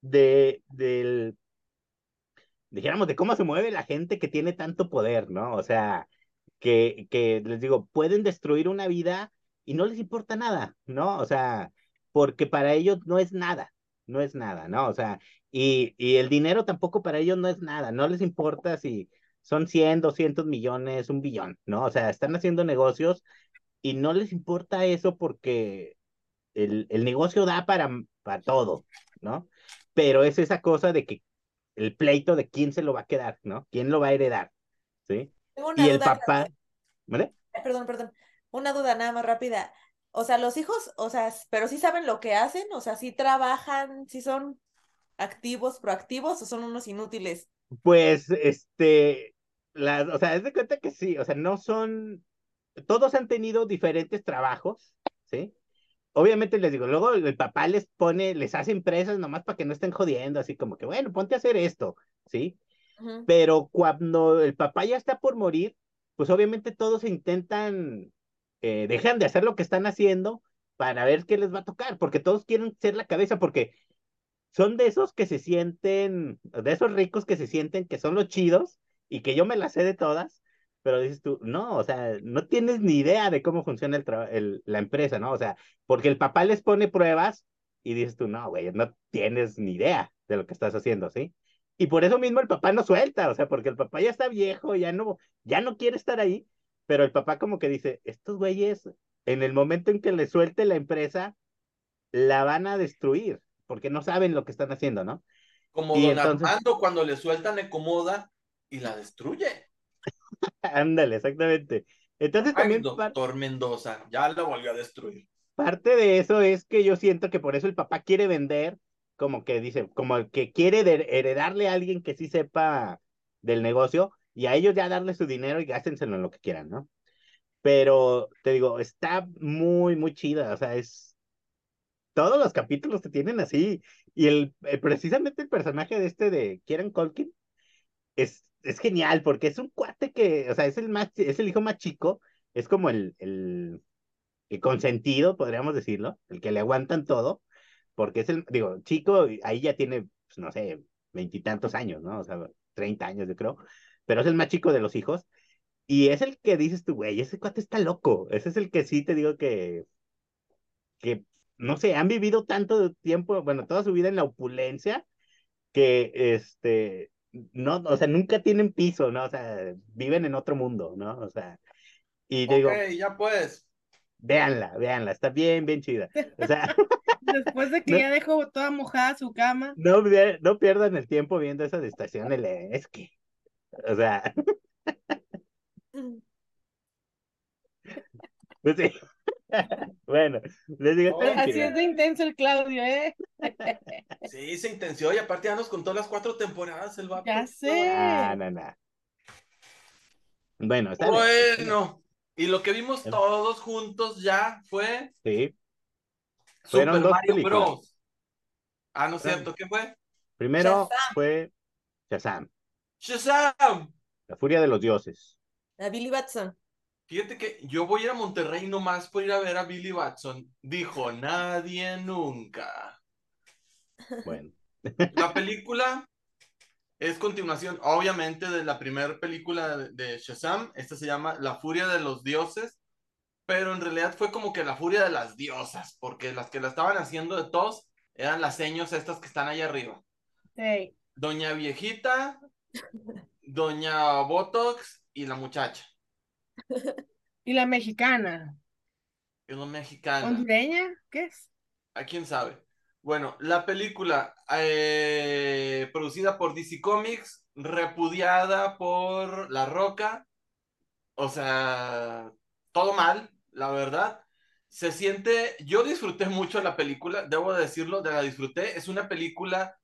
de, del, dijéramos, de cómo se mueve la gente que tiene tanto poder, ¿no? O sea, que, que les digo, pueden destruir una vida y no les importa nada, ¿no? O sea, porque para ellos no es nada, no es nada, ¿no? O sea, y, y el dinero tampoco para ellos no es nada, no les importa si son 100, 200 millones, un billón, ¿no? O sea, están haciendo negocios y no les importa eso porque el, el negocio da para, para todo, ¿no? Pero es esa cosa de que el pleito de quién se lo va a quedar, ¿no? ¿Quién lo va a heredar? ¿Sí? y el papá... ¿Vale? Perdón, perdón. Una duda nada más rápida. O sea, los hijos, o sea, pero sí saben lo que hacen, o sea, sí trabajan, sí son activos, proactivos o son unos inútiles. Pues, este, las, o sea, es de cuenta que sí, o sea, no son, todos han tenido diferentes trabajos, ¿sí? obviamente les digo, luego el papá les pone, les hace empresas nomás para que no estén jodiendo, así como que, bueno, ponte a hacer esto, ¿sí? Pero cuando el papá ya está por morir, pues obviamente todos intentan, eh, dejan de hacer lo que están haciendo para ver qué les va a tocar, porque todos quieren ser la cabeza, porque son de esos que se sienten, de esos ricos que se sienten que son los chidos y que yo me las sé de todas, pero dices tú, no, o sea, no tienes ni idea de cómo funciona el, el- la empresa, ¿no? O sea, porque el papá les pone pruebas y dices tú, no, güey, no tienes ni idea de lo que estás haciendo, ¿sí? Y por eso mismo el papá no suelta, o sea, porque el papá ya está viejo, ya no, ya no quiere estar ahí, pero el papá como que dice, estos güeyes, en el momento en que le suelte la empresa, la van a destruir, porque no saben lo que están haciendo, ¿no? Como Y don entonces- Armando cuando le sueltan Ecomoda y la destruye. Ándale, exactamente. Entonces Ay, también doctor Mendoza, ya la volvió a destruir. parte de eso es que yo siento que por eso el papá quiere vender, como que dice, como que quiere heredarle a alguien que sí sepa del negocio y a ellos ya darle su dinero y gástenselo en lo que quieran, ¿no? Pero te digo, está muy, muy chida, o sea, es... Todos los capítulos te tienen así y el, el- precisamente el personaje de este de Kieran Culkin es, es genial porque es un cuate que, o sea, es el más, es el hijo más chico, es como el, el, el consentido, podríamos decirlo, el que le aguantan todo, porque es el, digo, chico, ahí ya tiene, pues, no sé, veintitantos años, ¿no? O sea, treinta años, yo creo, pero es el más chico de los hijos, y es el que dices tú, güey, ese cuate está loco, ese es el que sí te digo que, que, no sé, han vivido tanto tiempo, bueno, toda su vida en la opulencia, que, este, no, o sea, nunca tienen piso, ¿no? O sea, viven en otro mundo, ¿no? O sea, y te digo, ya pues. véanla, véanla, está bien, bien chida. O sea, Después de que No. ya dejó toda mojada su cama. no, no pierdan el tiempo viendo esa de estación L, es que, o sea, pues sí. Bueno, les digo, Así es de intenso el Claudio, ¿eh? Sí, se intenció y aparte ya nos contó las cuatro temporadas el vato. Ya sé. Ah, no, no. Bueno, está bien. Bueno, y lo que vimos todos juntos ya fue Sí, Fueron Super dos Mario películas. Bros. Ah, no es cierto, ¿qué fue? primero Shazam. fue Shazam, Shazam. la furia de los dioses. A Billy Batson. Fíjate que yo voy a ir a Monterrey nomás por ir a ver a Billy Batson. Dijo nadie nunca. Bueno, La película es continuación, obviamente, de la primera película de, Shazam. Esta se llama La Furia de los Dioses, pero en realidad fue como que la furia de las diosas, porque las que la estaban haciendo de todos eran las seños estas que están ahí arriba. Sí. Doña Viejita, Doña Botox y la muchacha, Y la mexicana. es una mexicana. ¿Hondureña? ¿Qué es? ¿A quién sabe? Bueno, la película eh, producida por DC Comics, repudiada por La Roca, o sea, todo mal, la verdad. Se siente, yo disfruté mucho la película, debo decirlo, de la disfruté. Es una película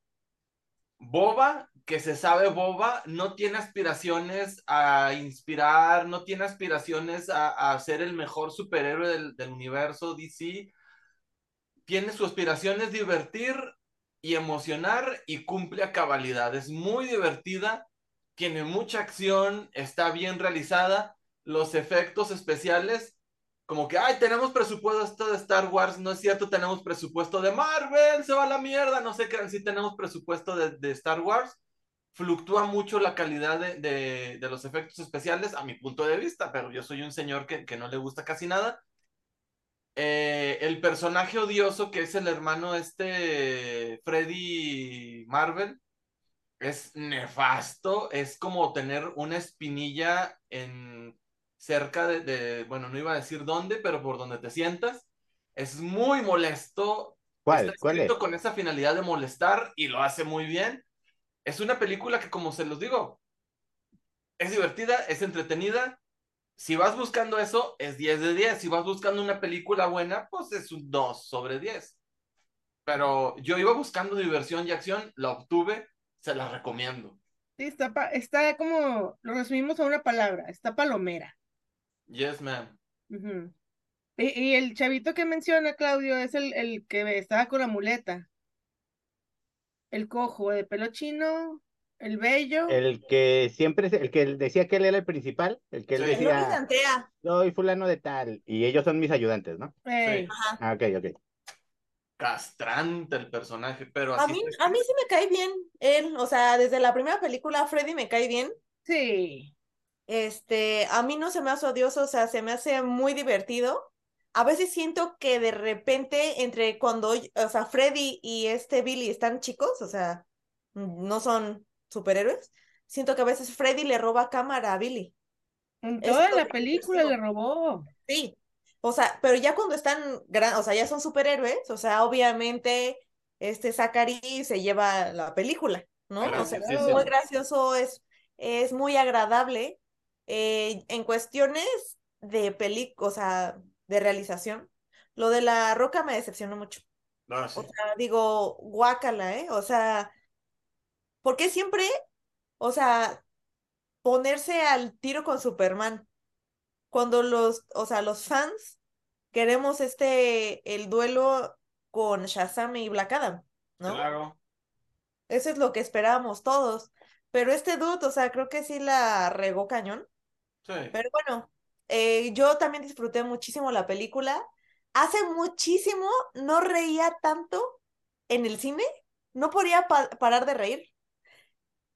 boba, que se sabe boba, no tiene aspiraciones a inspirar, no tiene aspiraciones a, a ser el mejor superhéroe del, del universo DC tiene su aspiración es divertir y emocionar y cumple a cabalidad. Es muy divertida, tiene mucha acción, está bien realizada. Los efectos especiales, como que, ay, tenemos presupuesto de Star Wars, no es cierto, tenemos presupuesto de Marvel, se va a la mierda, no sé qué, sí tenemos presupuesto de, Star Wars. Fluctúa mucho la calidad de, de, de, los efectos especiales, a mi punto de vista, pero yo soy un señor que, que no le gusta casi nada. Eh, el personaje odioso que es el hermano este Freddy Marvel es nefasto, es como tener una espinilla en cerca de, de, bueno, no iba a decir dónde, pero por donde te sientas, es muy molesto. ¿Cuál? Está ¿Cuál es? con esa finalidad de molestar y lo hace muy bien. Es una película que, como se los digo, es divertida, es entretenida, si vas buscando eso, es 10 de 10. Si vas buscando una película buena, pues es un 2 sobre 10. Pero yo iba buscando diversión y acción, la obtuve, se la recomiendo. Sí, está, pa está como, lo resumimos a una palabra, está palomera. Yes, ma'am. Uh -huh. Y, y el chavito que menciona, Claudio, es el, el que estaba con la muleta. El cojo, de pelo chino, el bello. El que siempre, el que decía que él era el principal, el que él Sí. Decía, soy fulano de tal, y ellos son mis ayudantes, ¿no? Ey, Ajá. Ah, ok, ok. Castrante el personaje, pero A así mí, se- a mí sí me cae bien él, o sea, desde la primera película Freddy me cae bien. Sí. Este, a mí no se me hace odioso, o sea, se me hace muy divertido. A veces siento que de repente entre cuando, o sea, Freddy y este Billy están chicos, o sea, no son superhéroes, siento que a veces Freddy le roba cámara a Billy. En toda la película le robó. Sí, o sea, pero ya cuando están gran, o sea, ya son superhéroes, o sea, obviamente este Zachary se lleva la película, ¿no? O sea, es muy gracioso, es, es muy agradable. Eh, en cuestiones de peli, o sea, de realización, lo de La Roca me decepcionó mucho. Sí. O sea, digo, guácala, ¿eh? O sea, ¿por qué siempre, o sea, ponerse al tiro con Superman? Cuando los, o sea, los fans queremos este, el duelo con Shazam y Black Adam, ¿no? Claro. Eso es lo que esperábamos todos. Pero este dude, o sea, creo que sí la regó cañón. Pero bueno, eh, yo también disfruté muchísimo la película. Hace muchísimo no reía tanto en el cine. No podía pa- parar de reír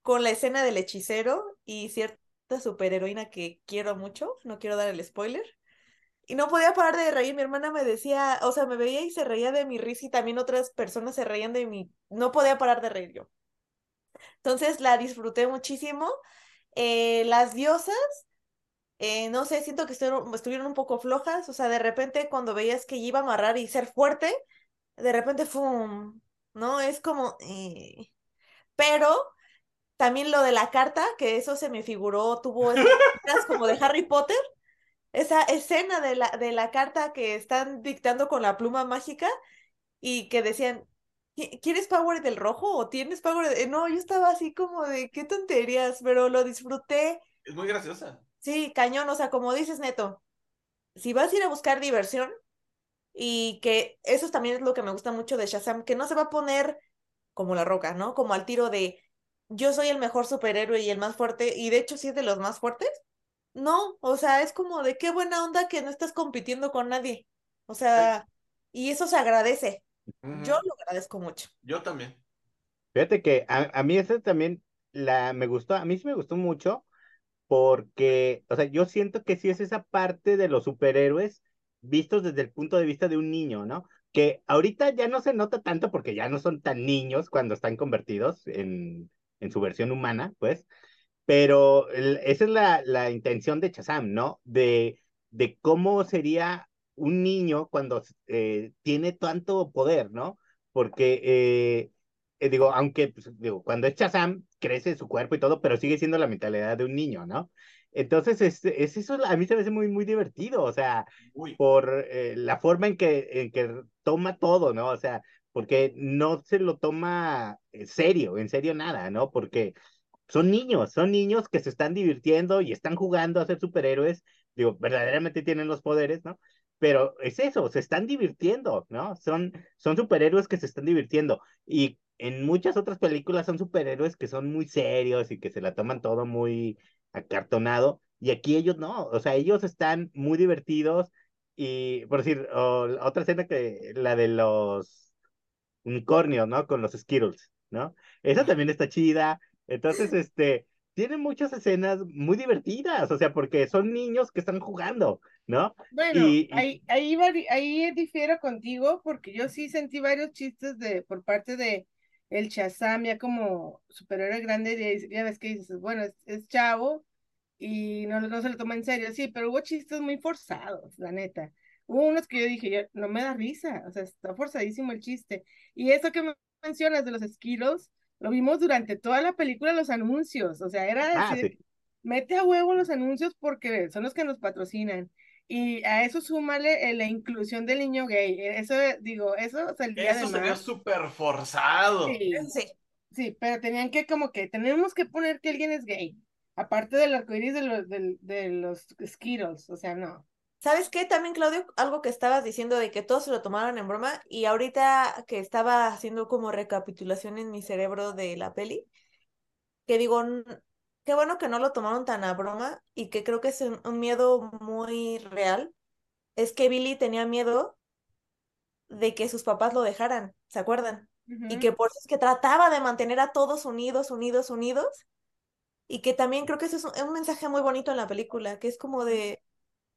con la escena del hechicero y cierta superheroína que quiero mucho. No quiero dar el spoiler. Y no podía parar de reír. Mi hermana me decía, o sea, me veía y se reía de mi risa y también otras personas se reían de mí. No podía parar de reír yo. Entonces la disfruté muchísimo. Eh, las diosas, eh, no sé, siento que estuvieron, estuvieron un poco flojas. O sea, de repente cuando veías que iba a amarrar y ser fuerte, de repente, ¡fum! ¿No? Es como... eh. Pero también lo de la carta, que eso se me figuró, tuvo esas como de Harry Potter. Esa escena de la, de la carta que están dictando con la pluma mágica y que decían, "¿Qui- ¿quieres Power del rojo o tienes Power de...? No, yo estaba así como de, qué tonterías, pero lo disfruté. Es muy graciosa. Sí, cañón, o sea, como dices, Neto, si vas a ir a buscar diversión y que eso también es lo que me gusta mucho de Shazam, que no se va a poner como la roca, ¿no? Como al tiro de yo soy el mejor superhéroe y el más fuerte, y de hecho sí es de los más fuertes. No, o sea, es como de qué buena onda que no estás compitiendo con nadie. O sea, y eso se agradece. Yo lo agradezco mucho. Yo también. Fíjate que a, a mí esa también la me gustó, a mí sí me gustó mucho porque, o sea, yo siento que sí es esa parte de los superhéroes vistos desde el punto de vista de un niño, ¿no? Que ahorita ya no se nota tanto porque ya no son tan niños cuando están convertidos en, en su versión humana, pues, pero el- esa es la, la intención de Shazam, ¿no? De, de cómo sería un niño cuando eh, tiene tanto poder, ¿no? Porque, eh, eh, digo, aunque, pues, digo, cuando es Shazam, crece su cuerpo y todo, pero sigue siendo la mentalidad de un niño, ¿no? Entonces, es, es eso, a mí se me hace muy, muy divertido, o sea, Uy. por eh, la forma en que, en que toma todo, ¿no? O sea, porque no se lo toma en serio, en serio nada, ¿no? Porque son niños, son niños que se están divirtiendo y están jugando a ser superhéroes, digo, verdaderamente tienen los poderes, ¿no? Pero es eso, se están divirtiendo, ¿no? Son, son superhéroes que se están divirtiendo. Y en muchas otras películas son superhéroes que son muy serios y que se la toman todo muy acartonado. Y aquí ellos no, o sea, ellos están muy divertidos. Y, por decir, o la otra escena que, la de los unicornios, ¿no? Con los Skittles, ¿no? Esa también está chida. Entonces, este, tiene muchas escenas muy divertidas, o sea, porque son niños que están jugando, ¿no? Bueno, Y- ahí, ahí, ahí difiero contigo porque yo sí sentí varios chistes de, por parte de el Shazam ya como superhéroe grande, ya ves que dices, bueno, es, es chavo y no, no se lo toma en serio, sí, pero hubo chistes muy forzados, la neta. Hubo unos que yo dije, yo- no me da risa, o sea, está forzadísimo el chiste. Y eso que me mencionas de los Skittles, lo vimos durante toda la película, los anuncios, o sea, era Ah, sí. mete a huevo los anuncios porque son los que nos patrocinan. Y a eso súmale eh, la inclusión del niño gay. Eh, Eso, eh, digo, eso saldría de Eso se vio súper forzado. Sí, Sí, sí, pero tenían que como que tenemos que poner que alguien es gay. Aparte del arcoíris de los, del- de los Skittles, o sea, no. ¿Sabes qué? También, Claudio, algo que estabas diciendo de que todos se lo tomaron en broma y ahorita que estaba haciendo como recapitulación en mi cerebro de la peli, que digo, "N- qué bueno que no lo tomaron tan a broma y que creo que es un, un miedo muy real, es que Billy tenía miedo de que sus papás lo dejaran, ¿se acuerdan? Y que por eso es que trataba de mantener a todos unidos, unidos, unidos. Y que también creo que eso es un, es un mensaje muy bonito en la película, que es como de,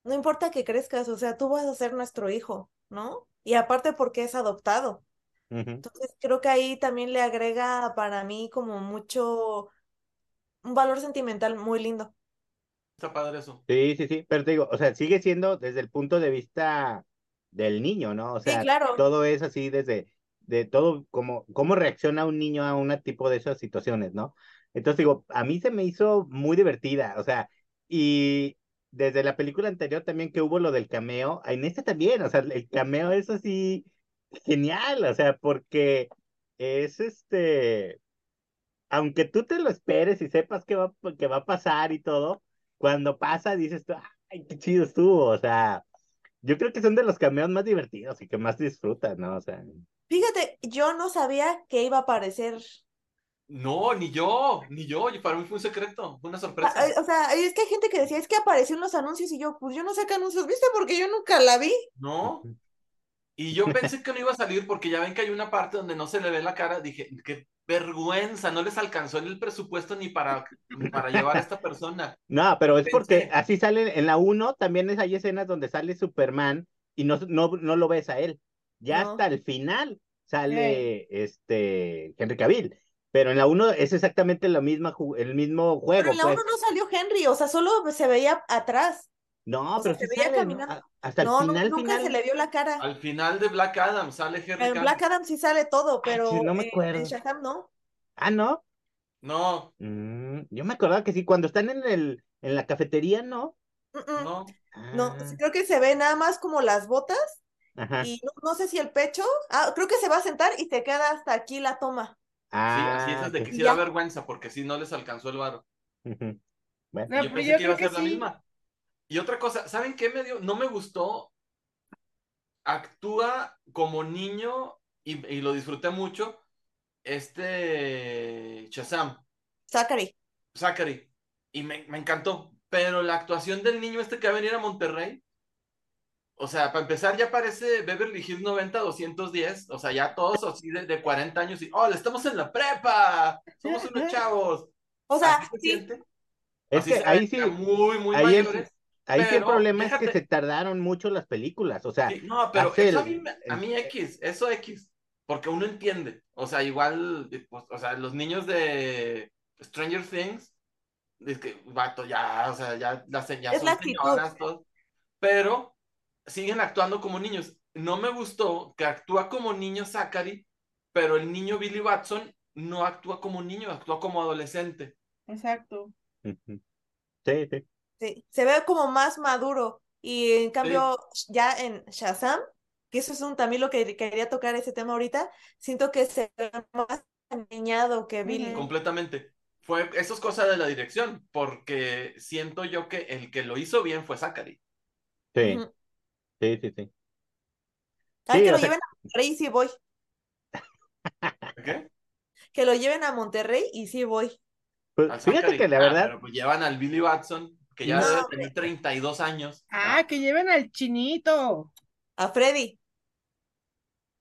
no importa que crezcas, o sea, tú vas a ser nuestro hijo, ¿no? Y aparte porque es adoptado. Entonces creo que ahí también le agrega para mí como mucho, un valor sentimental muy lindo. Está padre eso. Sí, sí, sí, pero te digo, o sea, sigue siendo desde el punto de vista del niño, ¿no? O Sí, sea, claro. todo es así desde, de todo, como, cómo reacciona un niño a un tipo de esas situaciones, ¿no? Entonces digo, a mí se me hizo muy divertida, o sea, y desde la película anterior también que hubo lo del cameo, en esta también, o sea, el cameo es así genial, o sea, porque es este, aunque tú te lo esperes y sepas que va, que va a pasar y todo, cuando pasa dices tú, ay, qué chido estuvo, o sea, yo creo que son de los cameos más divertidos y que más disfrutas, ¿no? O sea, Fíjate, yo no sabía que iba a aparecer. No, ni yo, ni yo. y Para mí fue un secreto, fue una Ah, sorpresa. eh, O sea, es que hay gente que decía, es que apareció en los anuncios y yo, pues yo no sé qué anuncios viste porque yo nunca la vi. No. Y yo pensé que no iba a salir porque ya ven que hay una parte donde no se le ve la cara. Dije, qué vergüenza, no les alcanzó el presupuesto ni para, ni para llevar a esta persona. no, pero es porque así sale en la 1, también es, hay escenas donde sale Superman y no, no, no lo ves a él. Ya No. hasta el final sale este Henry Cavill, pero en la 1 es exactamente la misma, el mismo Pero juego, en la pues. uno no salió Henry, o sea, solo se veía atrás. No, pero se sí veía sale, ¿no? caminando. A- Hasta el No, no, final, nunca final. se le vio la cara. Al final de Black Adam sale Henry En. Black Adam sí sale todo, Ay, pero sí, no me acuerdo. en Shazam no. Ah, ¿no? No, Mm, yo me acordaba que sí, cuando están en el, en la cafetería, ¿no? Mm, mm. no. No, Ah, sí, creo que se ve nada más como las botas ajá. y no, no sé si el pecho. Ah, creo que se va a sentar y te queda hasta aquí la toma. Sí, así Ah, es de que sí da vergüenza porque sí no les alcanzó el varo. Bueno, No, yo pero pensé yo que iba a creo ser que la sí. misma. Y otra cosa, ¿saben qué me dio? No me gustó. Actúa como niño y, y lo disfruté mucho. Este Shazam, Zachary. Zachary. Y me, me encantó. Pero la actuación del niño este que va a venir a Monterrey. O sea, para empezar ya parece Beverly Hills 90 210. O sea, ya todos así de, de 40 años y, oh, estamos en la prepa. Somos unos chavos. O sea, Así se sí, siente. es Así que se ahí sí, muy, muy ahí mayores. Ahí sí el problema es que se tardaron mucho las películas, o sea, Sí, no, pero eso a mí, me- a mí X, eso X, porque uno entiende, o sea, igual, pues, o sea, los niños de Stranger Things, es que, vato, ya, o sea, ya, las, ya son la señoras, todos, pero siguen actuando como niños. No me gustó que actúa como niño Zachary, pero el niño Billy Watson no actúa como niño, actúa como adolescente. Exacto. Sí, sí. Sí, se ve como más maduro. Y en cambio, ya en Shazam, que eso es un, también lo que quería tocar ese tema ahorita, siento que se ve más niñado que Billy. Completamente. Fue, eso es cosa de la dirección, porque siento yo que el que lo hizo bien fue Zachary. Sí, sí, sí, sí. Ay, Sí, que lo sea- lleven a Monterrey y sí voy. ¿Qué? Que lo lleven a Monterrey y sí voy. Pues fíjate Zachary. que la Ah, verdad, pero pues llevan al Billy Watson, que ya No, debe tener 32 años. Ah, que lleven al chinito. A Freddy.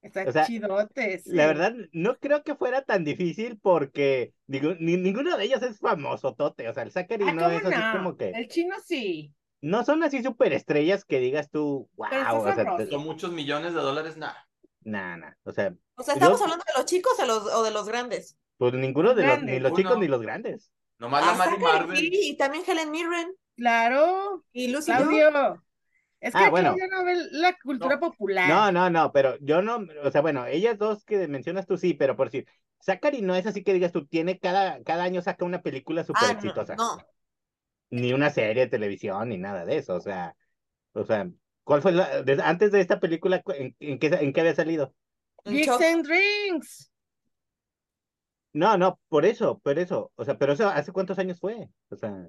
Está O sea, chidote. sí. la verdad, no creo que fuera tan difícil porque ningún- ni- ninguno de ellos es famoso, Tote. O sea, el Zachary Ah, no ¿cómo es así no? como que. El chino sí. No son así superestrellas que digas tú, wow. Pero O sea, te- Son muchos millones de dólares, nada. nah, nah. O sea, O sea, ¿estamos hablando de los chicos o, los, o de los grandes? pues ninguno de los, ni los chicos Uno. ni los grandes. Nomás la Mary Marvel. sí, y también Helen Mirren Claro. y Lucy. Claudio. Es que Ah, aquí bueno. ya no ve la cultura No. popular. No, no, no, pero yo no, o sea, bueno, ellas dos que mencionas tú sí, pero por decir, Zachary no es así que digas tú, tiene cada, cada año saca una película súper Ah, exitosa. no, no. Ni una serie de televisión, ni nada de eso, o sea, o sea, ¿cuál fue la, de- antes de esta película, cu- en, en qué, en qué había salido? Geeks and Drinks. No, no, por eso, por eso, o sea, pero eso, ¿hace cuántos años fue? O sea,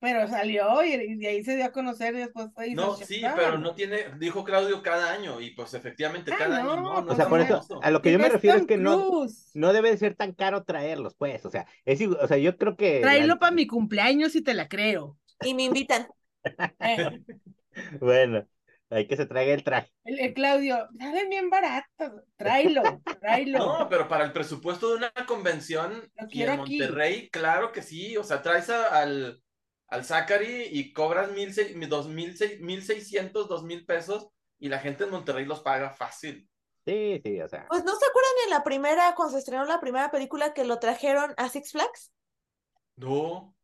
Pero salió y, y de ahí se dio a conocer y después fue No, sí, pero no tiene, dijo Claudio cada año, y pues efectivamente Ah, cada no, año no, no O sea, por eso, a lo que yo me refiero es que no, no debe de ser tan caro traerlos, pues. O sea, es, igual- o sea, yo creo que. la- Tráelo para mi cumpleaños y te la creo. Y me invitan. Eh, Bueno, hay que se traiga el traje. el, el Claudio, salen bien baratos. Tráelo, tráelo. No, pero para el presupuesto de una convención y en aquí. Monterrey, claro que sí. O sea, traes a- al, al Zachary y cobras mil, seis- dos mil, seis- mil seiscientos, dos mil pesos y la gente en Monterrey los paga fácil. Sí, sí, o sea. Pues no se acuerdan en la primera, cuando se estrenó la primera película que lo trajeron a Six Flags. No.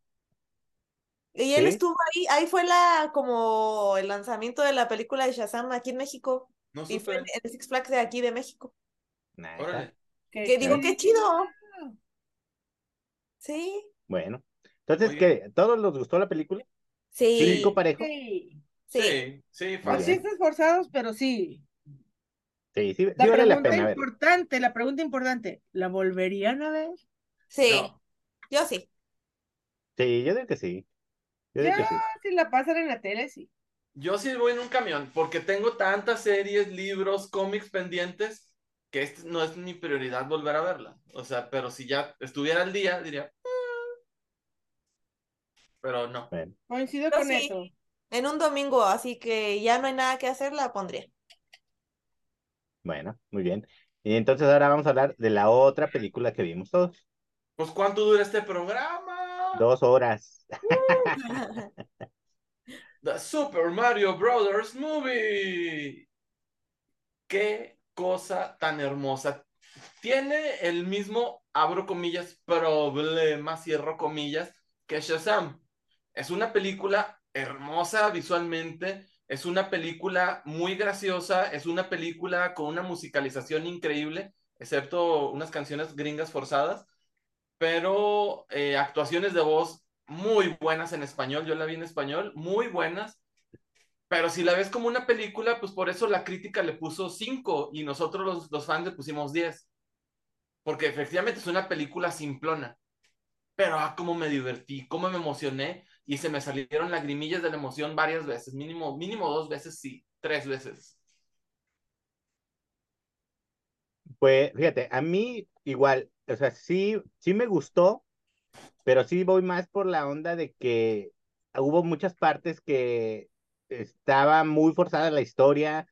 Y él Sí. estuvo ahí, ahí fue la como el lanzamiento de la película de Shazam aquí en México. No Y fue en el Six Flags de aquí de México. Órale. Que digo, qué chido. Sí. Bueno. Entonces, Oye. ¿qué? ¿Todos les gustó la película? Sí. ¿Cinco parejo? Sí. Sí. Sí, sí, fácil. bien. chistes forzados, pero sí. Sí, sí, sí La vale la pregunta pena ver. importante, la pregunta importante, ¿la volverían a ver? Sí. No. Yo sí. Sí, yo digo que sí. Yo digo que sí. si la pasan en la tele, sí. Yo sí voy en un camión porque tengo tantas series, libros, cómics pendientes que este no es mi prioridad volver a verla. O sea, pero si ya estuviera al día, diría. Pero no. Coincido con sí. eso. En un domingo, así que ya no hay nada que hacer, la pondría. bueno, muy bien. Y entonces ahora vamos a hablar de la otra película que vimos todos. Pues, ¿cuánto dura este programa? Dos horas. The Super Mario Brothers Movie. Qué cosa tan hermosa. Tiene el mismo, abro comillas, problema, cierro comillas, que Shazam. Es una película hermosa visualmente, es una película muy graciosa, es una película con una musicalización increíble, excepto unas canciones gringas forzadas, pero eh, actuaciones de voz muy buenas en español, yo la vi en español, muy buenas, pero si la ves como una película, pues por eso la crítica le puso 5 y nosotros los, los fans le pusimos 10, porque efectivamente es una película simplona, pero ah, cómo me divertí, cómo me emocioné y se me salieron lagrimillas de la emoción varias veces, mínimo, mínimo dos veces, sí, tres veces. Pues fíjate, a mí igual, o sea, sí, sí me gustó, pero sí voy más por la onda de que hubo muchas partes que estaba muy forzada la historia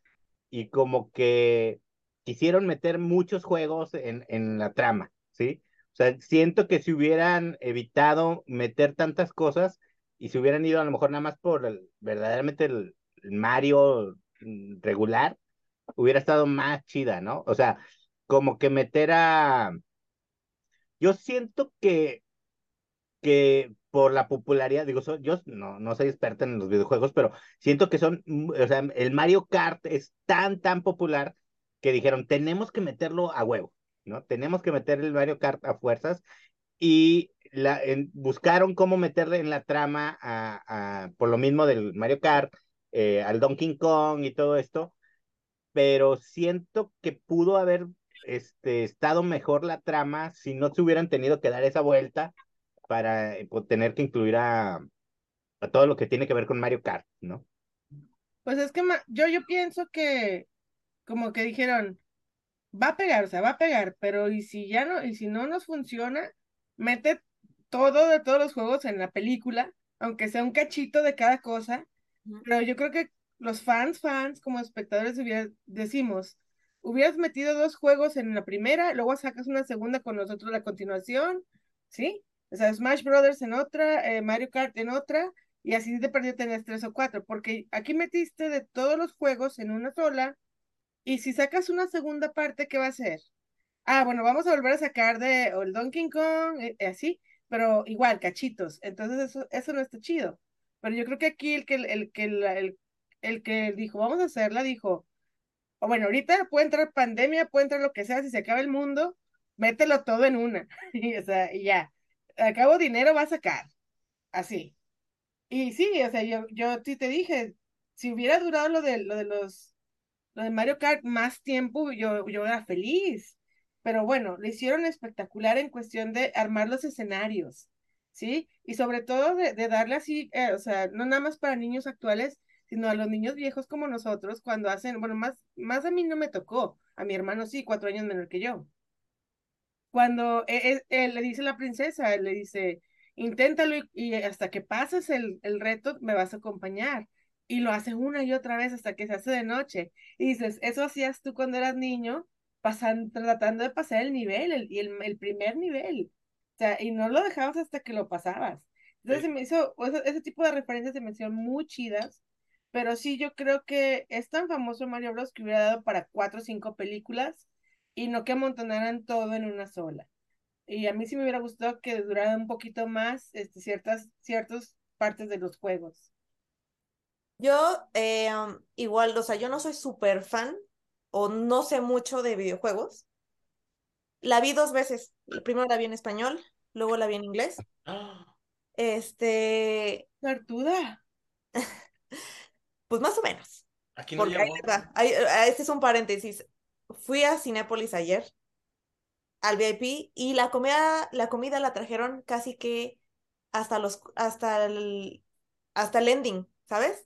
y como que quisieron meter muchos juegos en, en la trama, ¿sí? O sea, siento que si hubieran evitado meter tantas cosas y si hubieran ido a lo mejor nada más por el, verdaderamente el, el Mario mm, regular, hubiera estado más chida, ¿no? O sea, como que meter a... Yo siento que, que por la popularidad, digo, so- yo no, no soy experta en los videojuegos, pero siento que son, mm, o sea, el Mario Kart es tan, tan popular que dijeron, tenemos que meterlo a huevo, ¿no? Tenemos que meter el Mario Kart a fuerzas y buscaron cómo meterle en la trama a, por lo mismo del Mario Kart, eh, al Donkey Kong y todo esto, pero siento que pudo haber este, estado mejor la trama si no se hubieran tenido que dar esa vuelta para eh, pues, tener que incluir a, a todo lo que tiene que ver con Mario Kart, ¿no? Pues es que yo, yo pienso que como que dijeron, va a pegar, o sea, va a pegar, pero y si ya no, y si no nos funciona, mete todo de todos los juegos en la película, aunque sea un cachito de cada cosa, pero yo creo que los fans, fans, como espectadores, hubiera- decimos, hubieras metido dos juegos en la primera, luego sacas una segunda con nosotros la continuación, ¿sí? O sea, Smash Brothers en otra, eh, Mario Kart en otra, y así de perdido tenías tres o cuatro, porque aquí metiste de todos los juegos en una sola, y si sacas una segunda parte, ¿qué va a ser? Ah, bueno, vamos a volver a sacar de o el Donkey Kong, eh, eh, así, pero igual, cachitos. Entonces eso, eso no está chido. Pero yo creo que aquí el que, el, que, la- el, el que dijo, vamos a hacerla, dijo, o bueno, ahorita puede entrar pandemia, puede entrar lo que sea, si se acaba el mundo, mételo todo en una. Y, o sea, y ya. Acabo dinero va a sacar. Así. Y sí, o sea, yo, yo sí te dije, si hubiera durado lo de, lo de los, lo de Mario Kart más tiempo, yo, yo era feliz. Pero bueno, lo hicieron espectacular en cuestión de armar los escenarios. ¿sí? Y sobre todo de, darle así, eh, o sea, no nada más para niños actuales, sino a los niños viejos como nosotros, cuando hacen, bueno, más, más a mí no me tocó, a mi hermano sí, cuatro años menor que yo. Cuando él, él le dice la princesa, le dice, inténtalo y, y hasta que pases el, el reto me vas a acompañar. Y lo hace una y otra vez hasta que se hace de noche. Y dices, eso hacías tú cuando eras niño, pasan, tratando de pasar el nivel, el, y el, el primer nivel. O sea, y no lo dejabas hasta que lo pasabas. Entonces Sí. se me hizo, ese, ese tipo de referencias se me hicieron muy chidas, pero sí yo creo que es tan famoso Mario Bros. que hubiera dado para cuatro o cinco películas y no que amontonaran todo en una sola. Y a mí sí me hubiera gustado que durara un poquito más este, ciertas, ciertas partes de los juegos. Yo, eh, um, igual, o sea, yo no soy súper fan o no sé mucho de videojuegos. La vi dos veces. Primero la vi en español, luego la vi en inglés. Este, Tortuga. pues más o menos. Aquí no Porque ahí eh, este es un paréntesis. Fui a Cinépolis ayer, al VIP, y la comida, la comida la trajeron casi que hasta los, hasta el, hasta el ending, ¿sabes?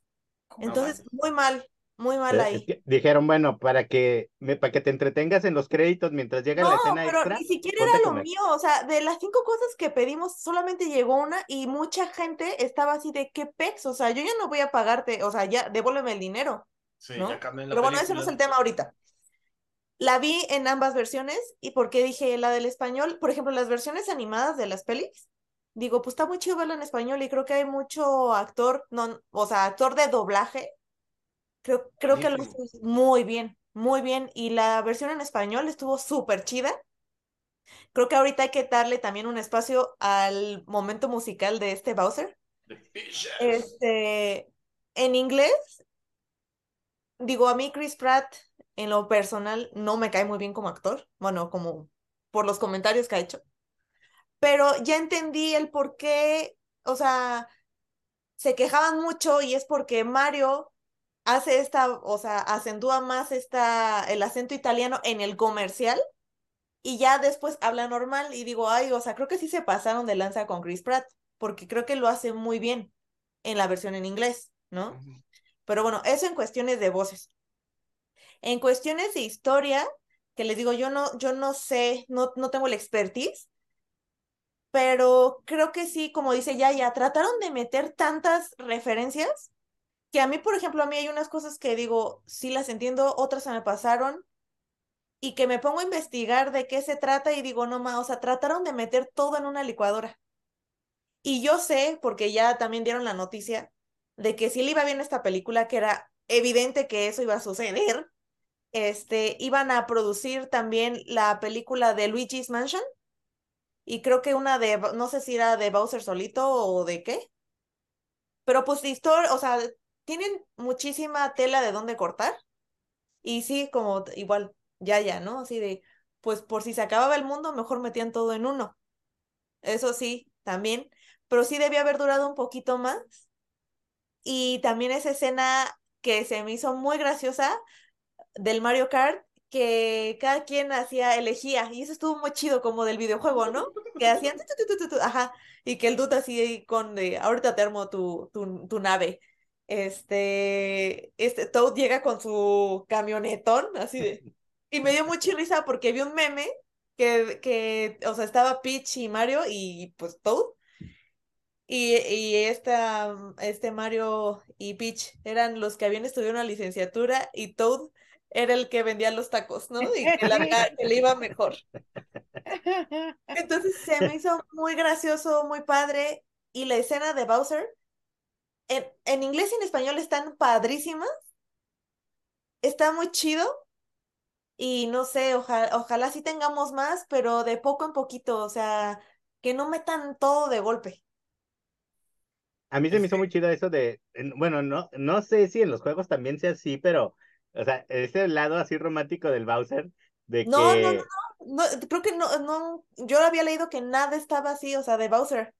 Entonces, muy mal, muy mal Eh, ahí. dijeron, bueno, para que, me, para que te entretengas en los créditos mientras llega la No, escena pero extra, ni siquiera era lo mío, o sea, de las cinco cosas que pedimos, solamente llegó una y mucha gente estaba así de qué pex, o sea, yo ya no voy a pagarte, o sea, ya devuélveme el dinero, Sí, ¿no? ya cambié la Pero bueno, ese no es el tema ahorita. La vi en ambas versiones y porque dije la del español, por ejemplo, las versiones animadas de las pelis, digo, pues está muy chido verla en español y creo que hay mucho actor, no, o sea, actor de doblaje, creo, creo que lo hace muy bien, muy bien y la versión en español estuvo súper chida. Creo que ahorita hay que darle también un espacio al momento musical de este Bowser. Este, en inglés, digo, a mí Chris Pratt, en lo personal, no me cae muy bien como actor. Bueno, como por los comentarios que ha hecho. Pero ya entendí el por qué, o sea, se quejaban mucho y es porque Mario hace esta, o sea, acentúa más esta, el acento italiano en el comercial y ya después habla normal y digo, ay, o sea, creo que sí se pasaron de lanza con Chris Pratt, porque creo que lo hace muy bien en la versión en inglés, ¿no? Pero bueno, eso en cuestiones de voces. En cuestiones de historia, que les digo, yo no, yo no sé, no, no tengo la expertise, pero creo que sí, como dice Yaya, trataron de meter tantas referencias que a mí, por ejemplo, a mí hay unas cosas que digo, sí las entiendo, otras se me pasaron, y que me pongo a investigar de qué se trata y digo, no más, o sea, trataron de meter todo en una licuadora. Y yo sé, porque ya también dieron la noticia, de que si le iba bien esta película, que era evidente que eso iba a suceder, este, iban a producir también la película de Luigi's Mansion, y creo que una de, no sé si era de Bowser solito o de qué, pero pues historia, o sea, tienen muchísima tela de dónde cortar, y sí, como igual, ya, ya, ¿no? Así de, pues por si se acababa el mundo, mejor metían todo en uno. Eso sí, también, pero sí debía haber durado un poquito más. Y también esa escena que se me hizo muy graciosa del Mario Kart, que cada quien hacía, elegía, y eso estuvo muy chido como del videojuego, ¿no? Que hacían, tu, tu, tu, ajá, y que el dude así con, de, ahorita te armo tu, tu, tu nave. Este, este Toad llega con su camionetón, así de, y me dio mucha risa porque vi un meme que, que, o sea, estaba Peach y Mario y pues Toad. Y, y esta, este Mario y Peach eran los que habían estudiado una licenciatura y Toad era el que vendía los tacos, ¿no? Y que, la, que le iba mejor. Entonces se me hizo muy gracioso, muy padre. Y la escena de Bowser, en, en inglés y en español están padrísimas. Está muy chido. Y no sé, ojalá, ojalá sí tengamos más, pero de poco en poquito, o sea, que no metan todo de golpe. A mí se me hizo Este- muy chido eso de, en- bueno, no, no sé si en los juegos también sea así, pero, o sea, ese lado así romántico del Bowser, de No, no, que, no, no, no, creo que no, no, yo había leído que nada estaba así, o sea, de Bowser.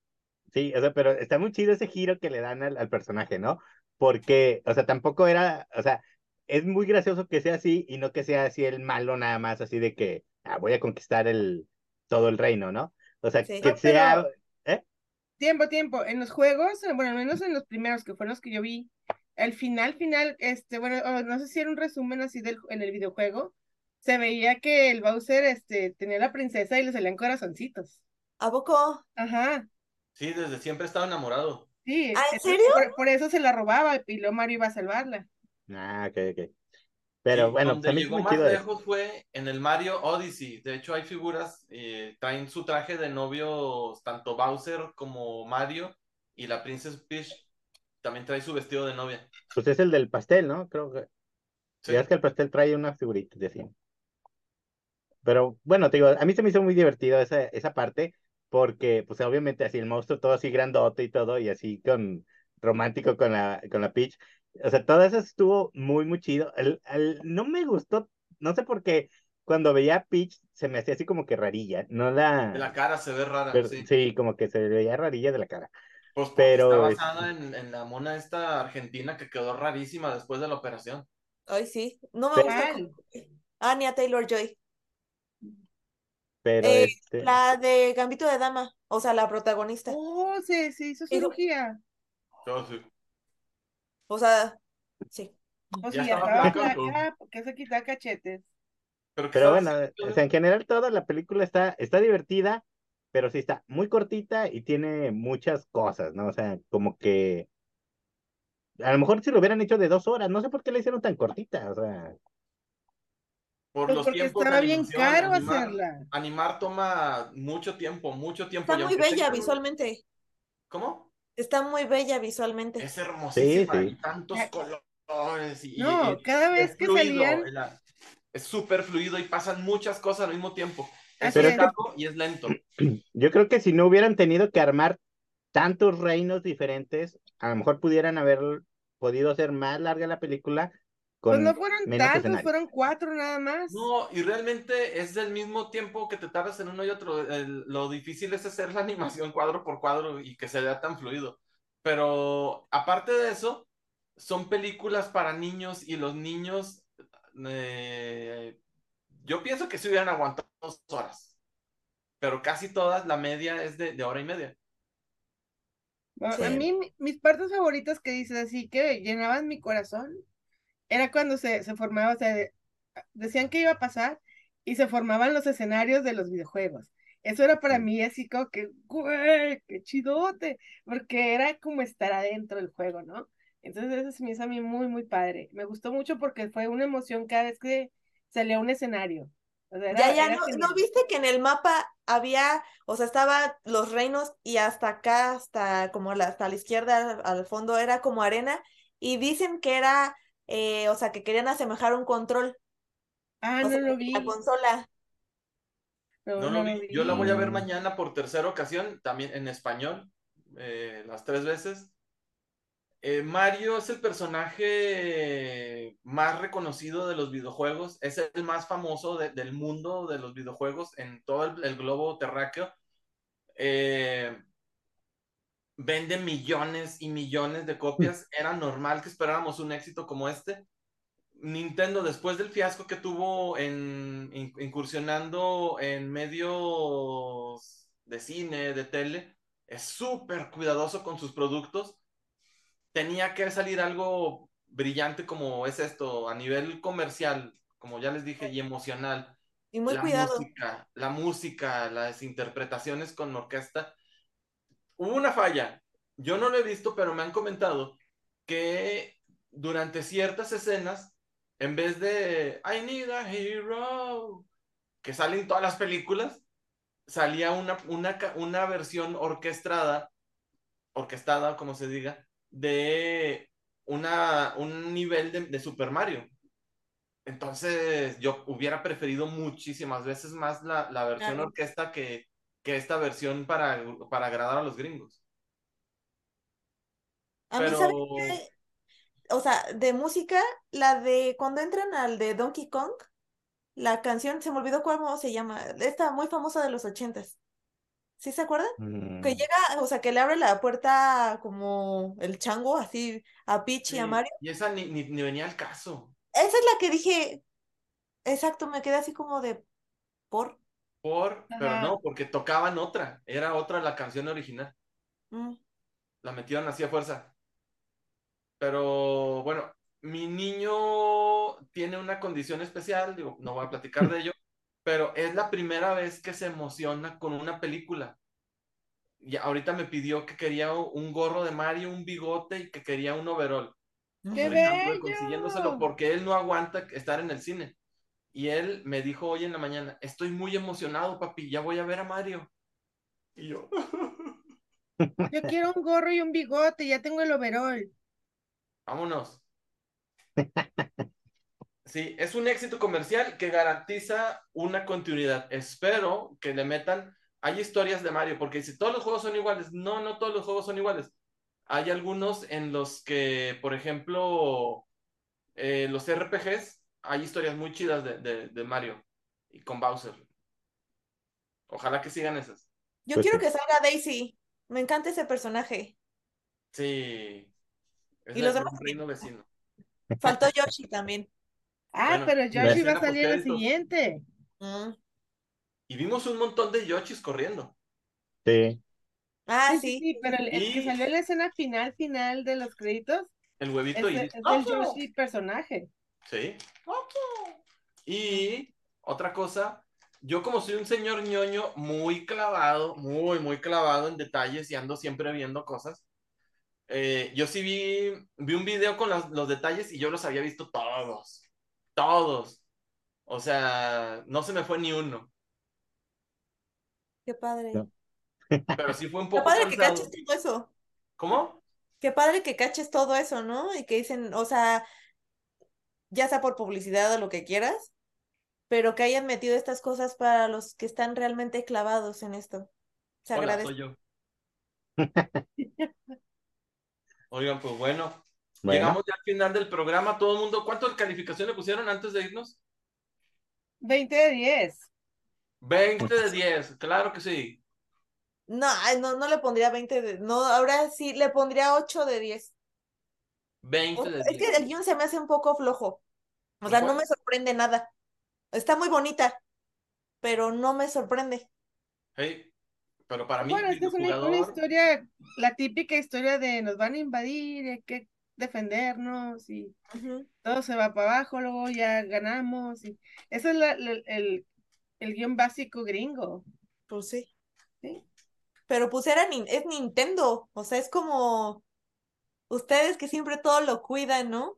Sí, o sea, pero está muy chido ese giro que le dan al, al personaje, ¿no? Porque, o sea, tampoco era, o sea, es muy gracioso que sea así y no que sea así el malo nada más, así de que, ah, voy a conquistar el, todo el reino, ¿no? O sea, Sí. que No, sea, pero- ¿eh? Tiempo, tiempo. En los juegos, eh, bueno, al menos en los primeros que fueron los que yo vi, al final, final, este, bueno, oh, no sé si era un resumen así del, en el videojuego, se veía que el Bowser, este, tenía la princesa y le salían corazoncitos. ¿A poco? Ajá. Sí, desde siempre estaba enamorado. Sí, ¿Ah, en serio? Por, por eso se la robaba y luego Mario iba a salvarla. Ah, ok, ok. Pero Sí, bueno, donde también llegó más lejos fue en el Mario Odyssey. De hecho, hay figuras, eh, traen su traje de novios, tanto Bowser como Mario, y la Princess Peach también trae su vestido de novia. Pues es el del pastel, ¿no? Creo que. Sí. Ya es que el pastel trae una figurita de así. Pero bueno, te digo, a mí se me hizo muy divertido esa, esa parte, porque pues obviamente así el monstruo todo así grandote y todo, y así con romántico con la, con la Peach. O sea, todo eso estuvo muy, muy chido. El, el- no me gustó, no sé por qué, cuando veía a Peach se me hacía así como que rarilla, no la... De la cara se ve rara, pero- sí. sí, como que se veía rarilla de la cara. Pues pero está es- basada en, en la mona esta argentina que quedó rarísima después de la operación. Ay, sí. No me gusta. Cómo- Anya Taylor Joy. Pero Eh, este... La de Gambito de Dama. O sea, la protagonista. Oh, se, se hizo cirugía. Yo sí. O sea, sí. O Ya sea, porque se quitaba cachetes. Pero, ¿qué Pero bueno, haciendo? o sea, en general toda la película está, está divertida, pero sí está muy cortita y tiene muchas cosas, ¿no? O sea, como que a lo mejor si lo hubieran hecho de dos horas, no sé por qué la hicieron tan cortita, o sea, por Pues los porque tiempos de estaba bien caro animar, hacerla. animar toma mucho tiempo, mucho tiempo. Está muy bella visualmente. ¿Cómo? Está muy bella visualmente. Es hermosísima Sí, sí. y tantos Ya- colores y, No, y- cada vez que fluido, salían- la- es súper fluido y pasan muchas cosas al mismo tiempo. Es. largo y es lento. yo creo que si no hubieran tenido que armar tantos reinos diferentes, a lo mejor pudieran haber podido hacer más larga la película Pues no fueron tantos, fueron cuatro nada más. No, y realmente es del mismo tiempo que te tardas en uno y otro. El- lo difícil es hacer la animación cuadro por cuadro y que se vea tan fluido. Pero aparte de eso, son películas para niños y los niños, eh, yo pienso que se hubieran aguantado dos horas. Pero casi todas, la media es de, de hora y media. A- Sí. A mí, mi- mis partes favoritas que dices así que llenaban mi corazón, era cuando se, se formaba, o sea, de- decían que iba a pasar y se formaban los escenarios de los videojuegos. Eso era para mí así como que, güey, qué chidote, porque era como estar adentro del juego, ¿no? Entonces eso se me hizo a mí muy, muy padre. Me gustó mucho porque fue una emoción cada vez que salía un escenario. O sea, era- Ya, ya, era ¿no, genial. ¿no viste que en el mapa había, o sea, estaba los reinos y hasta acá, hasta como la, hasta la izquierda, al fondo, era como arena? Y dicen que era, eh, o sea, que querían asemejar un control, Ah, o no sea, lo vi. la consola. No, lo vi. vi. Yo la voy a ver mañana por tercera ocasión, también en español, eh, las tres veces. Eh, Mario es el personaje más reconocido de los videojuegos, es el más famoso de- del mundo de los videojuegos en todo el, el globo terráqueo. Eh, vende millones y millones de copias. Era normal que esperáramos un éxito como este. Nintendo, después del fiasco que tuvo en in- incursionando en medios de cine, de tele, es súper cuidadoso con sus productos. Tenía que salir algo brillante como es esto, a nivel comercial, como ya les dije, y emocional. Y muy la cuidado. música, la música, las interpretaciones con orquesta. Hubo una falla. Yo no lo he visto, pero me han comentado que durante ciertas escenas, en vez de I need a hero, que salen todas las películas, salía una, una, una versión orquestada, orquestada, como se diga, de una, un nivel de, de Super Mario. Entonces, yo hubiera preferido muchísimas veces más la, la versión Claro. orquesta que, que esta versión para, para agradar a los gringos. A mí, Pero ¿sabes qué? O sea, de música, la de cuando entran al de Donkey Kong, la canción, se me olvidó cómo se llama, esta muy famosa de los ochentas. ¿Sí se acuerdan? Que Mm, llega, o sea, que le abre la puerta como el chango, así a Peach y a Mario. y esa ni, ni, ni venía al caso. Esa es la que dije, exacto, me quedé así como de, ¿por? Por, pero no, porque tocaban otra, era otra la canción original. Mm. La metieron así a fuerza. Pero bueno, mi niño tiene una condición especial, digo, no voy a platicar de ello, pero es la primera vez que se emociona con una película. Y ahorita me pidió que quería un gorro de Mario, un bigote y que quería un overall. ¡Qué bello! consiguiéndoselo porque él no aguanta estar en el cine. Y él me dijo hoy en la mañana, estoy muy emocionado, papi, ya voy a ver a Mario. Y yo, Yo quiero un gorro y un bigote, ya tengo el overall. vámonos. Sí, es un éxito comercial que garantiza una continuidad. Espero que le metan, hay historias de Mario, porque si todos los juegos son iguales, no, no todos los juegos son iguales. Hay algunos en los que, por ejemplo, eh, los RPGs, hay historias muy chidas de, de, de Mario y con Bowser. Ojalá que sigan esas. Yo Pues quiero sí. que salga Daisy. Me encanta ese personaje. Sí. Es Y los demás reino vecino. Faltó Yoshi también. Ah, Bueno, pero Yoshi va a salir en postcréditos. siguiente. Mm. Y vimos un montón de Yoshis corriendo. Sí. Ah, Sí, sí, pero el, el que Y- salió en la escena final, final de los créditos, El es, huevito y es del Yoshi personaje. Sí. Y otra cosa, yo como soy un señor ñoño muy clavado, muy, muy clavado en detalles y ando siempre viendo cosas, eh, yo sí vi, vi un video con los, los detalles y yo los había visto todos, todos. O sea, no se me fue ni uno, Qué padre. No. pero sí fue un Qué poco padre que caches todo eso. ¿Cómo? Qué padre que caches todo eso, ¿no? Y que dicen, o sea, ya sea por publicidad o lo que quieras, pero que hayan metido estas cosas para los que están realmente clavados en esto. Se Hola, agradece. soy yo. Oigan, pues bueno, Bueno, llegamos ya al final del programa. Todo el mundo, ¿cuánto de calificación le pusieron antes de irnos? 20 de 10. 20 de 10, claro que sí. No, ay, no, no le pondría 20 de... No, ahora sí le pondría 8 de 10. 20 de Es que 10. el guion se me hace un poco flojo. O sea, no me sorprende nada. Está muy bonita, pero no me sorprende. Hey, pero para mí, Bueno, esta es una, historia, la típica historia de nos van a invadir, hay que defendernos y todo se va para abajo, luego ya ganamos. Y... Ese es la- la- el, el guion básico gringo. Pues sí. Sí. Pero pues era es Nintendo, o sea, es como ustedes que siempre todo lo cuidan, ¿no?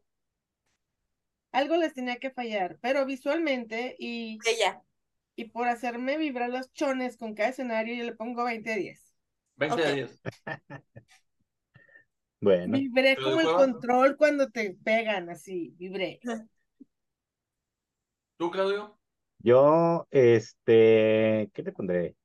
Algo les tenía que fallar, pero visualmente y, Ella. y por hacerme vibrar los chones con cada escenario, yo le pongo 20 de 10. 20 de Ok. 10. bueno. Vibré como el control cuando te pegan, así, vibré. ¿Tú, Claudio? Yo, este, ¿qué te pondré?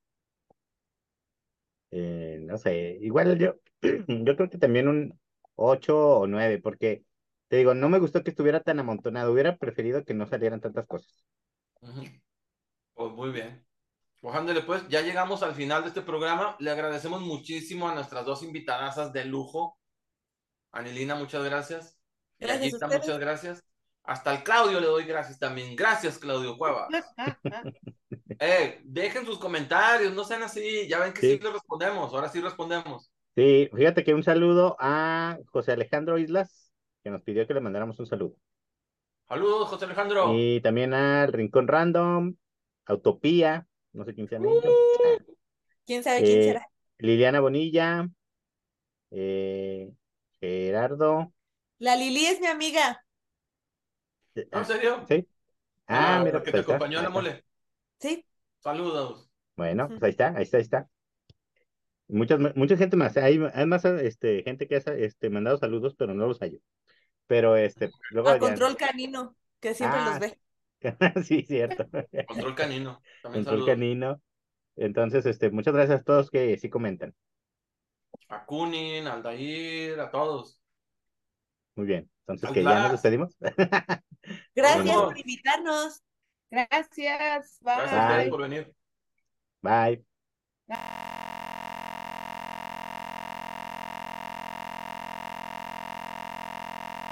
Eh, no sé, igual yo, yo creo que también un 8 o 9, porque te digo, no me gustó que estuviera tan amontonado, hubiera preferido que no salieran tantas cosas. Pues muy bien. Pues ándale, pues, ya llegamos al final de este programa. Le agradecemos muchísimo a nuestras dos invitadasas de lujo. Anilina, muchas gracias. Gracias a Gita, ustedes. muchas gracias. Hasta al Claudio le doy gracias también. Gracias, Claudio Cuevas. Eh, dejen sus comentarios, no sean así. Ya ven que sí, Sí. les respondemos. Ahora sí respondemos. Sí, fíjate que un saludo a José Alejandro Islas, que nos pidió que le mandáramos un saludo. Saludos, José Alejandro. Y también al Rincón Random, Autopía, no sé quién sean ellos. ¿Quién sabe quién Eh, será? Liliana Bonilla, eh, Gerardo. La Lili es mi amiga. eh, ¿En serio? ¿Sí? Ah, La- mira, que pues te acompañó a la mole. Sí. Saludos. Bueno, pues ahí está, ahí está, ahí está. Muchas, mucha gente más. Hay, hay más este, gente que ha este, mandado saludos, pero no los hallo. Pero este, luego A ya- Control Canino, que siempre Ah, los ve. sí, cierto. Control canino. También Control saludos. canino. Entonces, este, muchas gracias a todos que sí comentan. A Kunin, a Aldair, a todos. Muy bien. Entonces, que ya nos despedimos. Gracias por invitarnos. Gracias. Gracias a ustedes Bye. por venir. Bye. Bye.